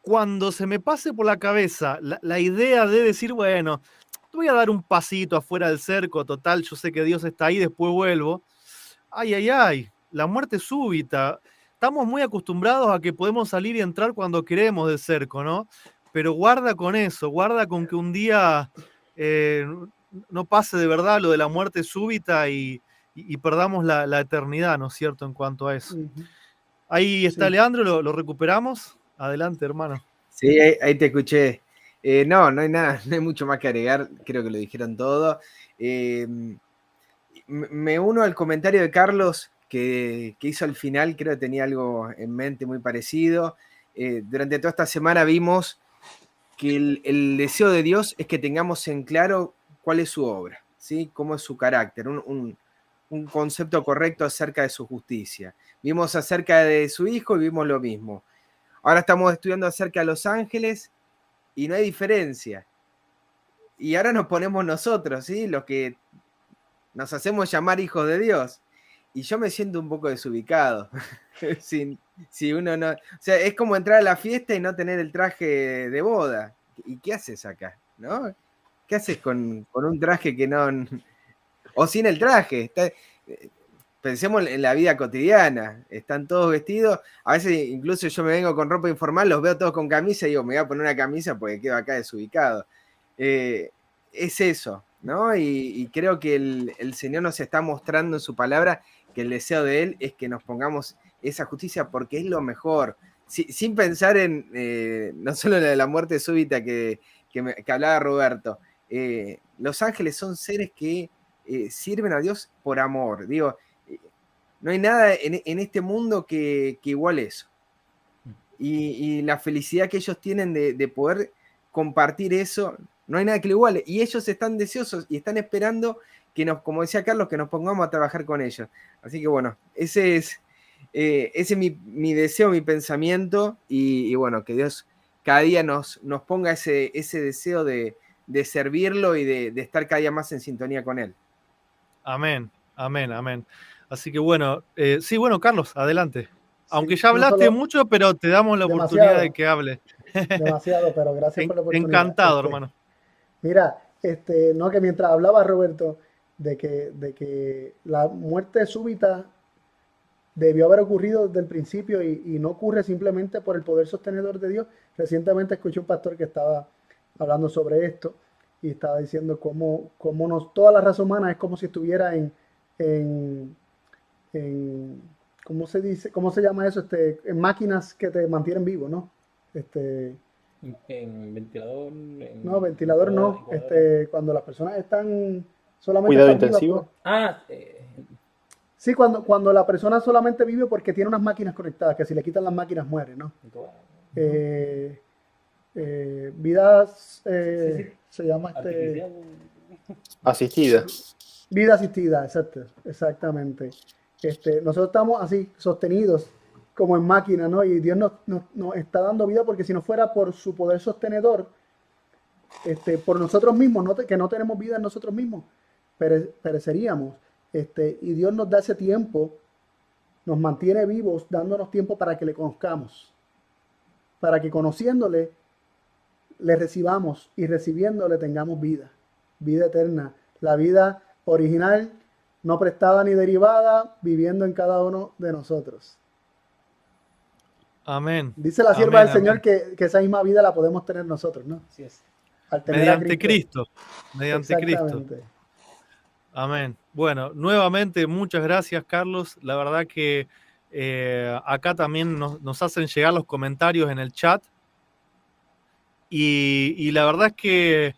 cuando se me pase por la cabeza la, la idea de decir, bueno, voy a dar un pasito afuera del cerco, total, yo sé que Dios está ahí, después vuelvo. Ay, ay, ay, la muerte súbita. Estamos muy acostumbrados a que podemos salir y entrar cuando queremos del cerco, ¿no? Pero guarda con eso, guarda con que un día eh, no pase de verdad lo de la muerte súbita y, y- y perdamos la, la eternidad, ¿no es cierto? En cuanto a eso. Ahí está Sí. Leandro, lo, lo recuperamos. Adelante, hermano. Sí, ahí, te escuché. Eh, no, no hay nada, no hay mucho más que agregar, creo que lo dijeron todo. Eh, me uno al comentario de Carlos que, que hizo al final, creo que tenía algo en mente muy parecido. Eh, durante toda esta semana vimos que el, deseo de Dios es que tengamos en claro cuál es su obra, ¿sí? cómo es su carácter, un- un concepto correcto acerca de su justicia. Vimos acerca de su Hijo y vimos lo mismo. Ahora estamos estudiando acerca de los ángeles y no hay diferencia. Y ahora nos ponemos nosotros, ¿sí? Los que nos hacemos llamar hijos de Dios. Y yo me siento un poco desubicado. si, si uno no. Es como entrar a la fiesta y no tener el traje de boda. ¿Y qué haces acá? ¿No? ¿Qué haces con, con un traje que no. O sin el traje? Está- pensemos en la vida cotidiana. Están todos vestidos. A veces incluso yo me vengo con ropa informal, los veo todos con camisa y digo, me voy a poner una camisa porque quedo acá desubicado. Eh, es eso, ¿no? Y, creo que el, Señor nos está mostrando en su palabra que el deseo de Él es que nos pongamos esa justicia porque es lo mejor. Si- sin pensar en eh, no solo la de la muerte súbita que, me- hablaba Roberto, eh, los ángeles son seres que sirven a Dios por amor. Digo, no hay nada en, este mundo que, que igual eso. Y, la felicidad que ellos tienen de, de poder compartir eso, no hay nada que lo iguale. Y ellos están deseosos y están esperando que nos, como decía Carlos, que nos pongamos a trabajar con ellos. Así que bueno, ese es, eh, ese es mi, deseo, mi pensamiento. Y, bueno, que Dios cada día nos, nos ponga ese, ese deseo de, de servirlo y de, de estar cada día más en sintonía con Él. Amén, amén, amén. Así que bueno, eh, sí, bueno, Carlos, adelante. Aunque ya no hablaste solo- mucho, pero te damos la oportunidad de que hable. Demasiado, pero gracias En- por la oportunidad. encantado, Este, hermano. Mira, este, no que mientras hablaba Roberto de que, de que la muerte súbita debió haber ocurrido desde el principio y, y no ocurre simplemente por el poder sostenedor de Dios. Recientemente escuché un pastor que estaba hablando sobre esto y estaba diciendo cómo, cómo nos, toda la raza humana es como si estuviera en, en, en- ¿cómo se dice? ¿Cómo se llama eso? Este, en máquinas que te mantienen vivo, ¿no? Este, En, en ventilador. en no, ventilador no. Este, cuando las personas están solamente Cuidado están vivas intensivo. por- Ah, eh, sí, cuando, cuando la persona solamente vive porque tiene unas máquinas conectadas, que si le quitan las máquinas muere, ¿no? Eh, eh, vidas, eh, Sí, sí. se llama este, Artificial. Asistida. vida asistida, exacto, exactamente. Este, nosotros estamos así, sostenidos como en máquina, ¿no? Y Dios nos, está dando vida porque si no fuera por su poder sostenedor, este, por nosotros mismos, que no tenemos vida en nosotros mismos, pere- pereceríamos. Este, y Dios nos da ese tiempo, nos mantiene vivos, dándonos tiempo para que le conozcamos, para que conociéndole, le recibamos y recibiéndole tengamos vida, vida eterna, la vida original, no prestada ni derivada, viviendo en cada uno de nosotros. Amén. Dice la sierva Amén, del Señor que, que esa misma vida la podemos tener nosotros, ¿no? Así es. Al tener a Mediante Cristo. Mediante Cristo. Amén. Bueno, nuevamente muchas gracias, Carlos. La verdad que eh, acá también nos, nos hacen llegar los comentarios en el chat. Y, y la verdad es que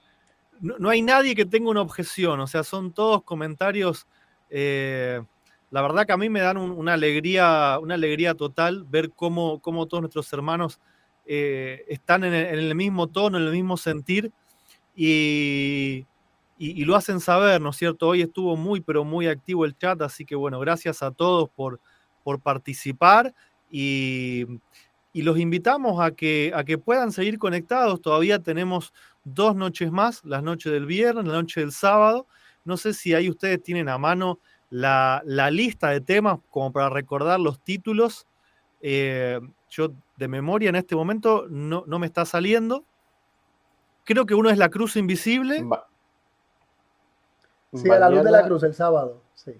no, no hay nadie que tenga una objeción. O sea, son todos comentarios. Eh, la verdad que a mí me dan un- una alegría, una alegría total ver cómo, cómo todos nuestros hermanos eh, están en el, mismo tono, en el mismo sentir y, y, lo hacen saber, ¿no es cierto? Hoy estuvo muy, pero muy activo el chat, así que bueno, gracias a todos por, por participar y, y los invitamos a que, a que puedan seguir conectados. Todavía tenemos dos noches más, las noches del viernes, la noche del sábado. No sé si ahí ustedes tienen a mano la, lista de temas como para recordar los títulos. Eh, yo de memoria en este momento no, no, me está saliendo. Creo que uno es la cruz invisible. Sí, a la luz de la cruz, el sábado. Sí.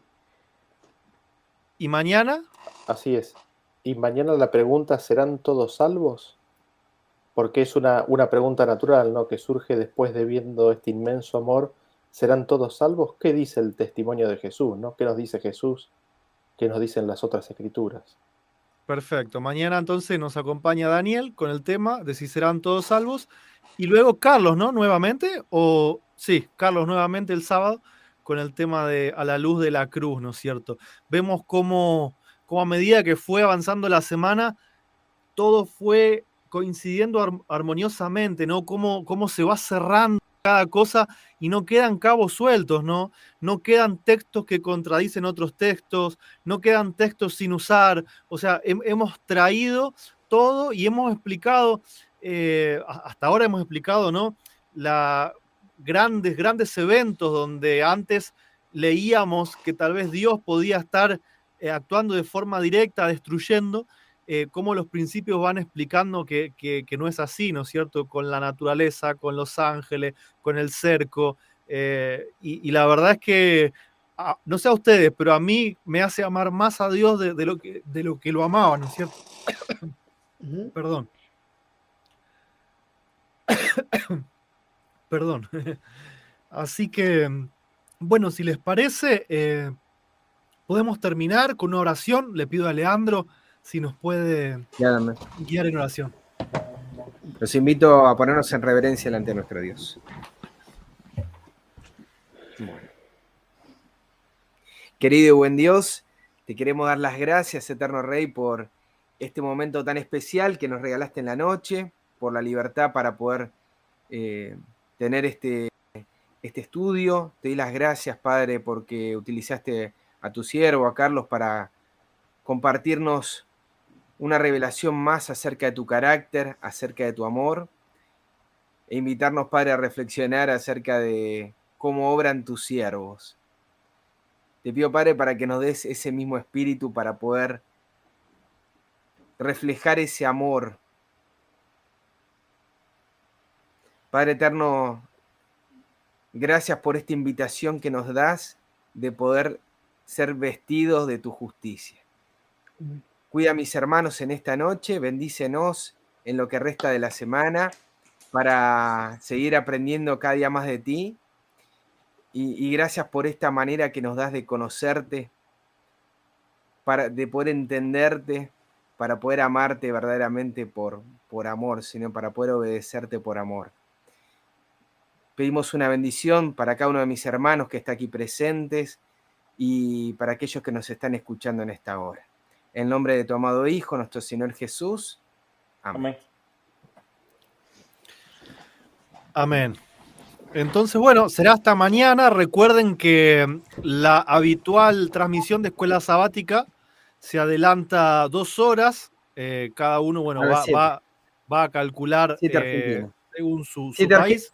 ¿Y mañana? Así es. Y mañana la pregunta, ¿serán todos salvos? Porque es una, una pregunta natural, ¿no? Que surge después de viendo este inmenso amor ¿Serán todos salvos? ¿Qué dice el testimonio de Jesús? ¿no? ¿Qué nos dice Jesús? ¿Qué nos dicen las otras escrituras? Perfecto. Mañana entonces nos acompaña Daniel con el tema de si serán todos salvos. Y luego Carlos, ¿no? Nuevamente. O sí, Carlos nuevamente el sábado con el tema de a la luz de la cruz, ¿no es cierto? Vemos cómo, cómo a medida que fue avanzando la semana, todo fue coincidiendo armoniosamente, ¿no? Cómo, cómo se va cerrando cada cosa y no quedan cabos sueltos, ¿no? No quedan textos que contradicen otros textos, no quedan textos sin usar, o sea, hemos traído todo y hemos explicado, eh, hasta ahora hemos explicado, ¿no? La, grandes, grandes eventos donde antes leíamos que tal vez Dios podía estar eh, actuando de forma directa, destruyendo, eh, cómo los principios van explicando que, no es así, ¿no es cierto? Con la naturaleza, con los ángeles, con el cerco. Eh, y, la verdad es que, ah, no sé a ustedes, pero a mí me hace amar más a Dios de, lo, que, de lo que lo amaba, ¿no es cierto? Perdón. Perdón. Así que, bueno, si les parece, eh, podemos terminar con una oración. Le pido a Leandro si nos puede guiar en oración. Los invito a ponernos en reverencia delante de nuestro Dios. Querido y buen Dios, te queremos dar las gracias, Eterno Rey, por este momento tan especial que nos regalaste en la noche, por la libertad para poder eh, tener este, este estudio. Te doy las gracias, Padre, porque utilizaste a tu siervo, a Carlos, para compartirnos una revelación más acerca de tu carácter, acerca de tu amor, e invitarnos, Padre, a reflexionar acerca de cómo obran tus siervos. Te pido, Padre, para que nos des ese mismo espíritu para poder reflejar ese amor. Padre eterno, gracias por esta invitación que nos das de poder ser vestidos de tu justicia. Cuida a mis hermanos en esta noche, bendícenos en lo que resta de la semana para seguir aprendiendo cada día más de ti. Y, gracias por esta manera que nos das de conocerte, para, de poder entenderte, para poder amarte verdaderamente por, por amor, sino para poder obedecerte por amor. Pedimos una bendición para cada uno de mis hermanos que está aquí presentes y para aquellos que nos están escuchando en esta hora. En nombre de tu amado Hijo, nuestro Señor Jesús. Amén. Amén. Entonces, bueno, será hasta mañana. Recuerden que la habitual transmisión de escuela sabática se adelanta dos horas. Eh, cada uno, bueno, va, a calcular eh, según su, país.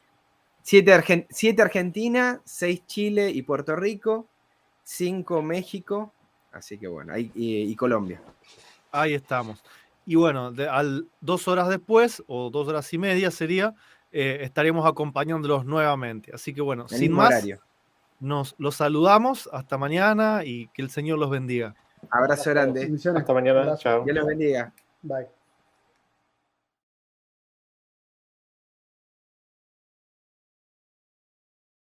Siete, siete Argentina, seis Chile y Puerto Rico, cinco México, Así que bueno, ahí, y, Colombia. Ahí estamos. Y bueno, al, dos horas después, o dos horas y media sería, eh, estaremos acompañándolos nuevamente. Así que bueno, sin más, nos los saludamos. Hasta mañana y que el Señor los bendiga. Abrazo grande. Hasta mañana. Chao. Dios los bendiga. Bye.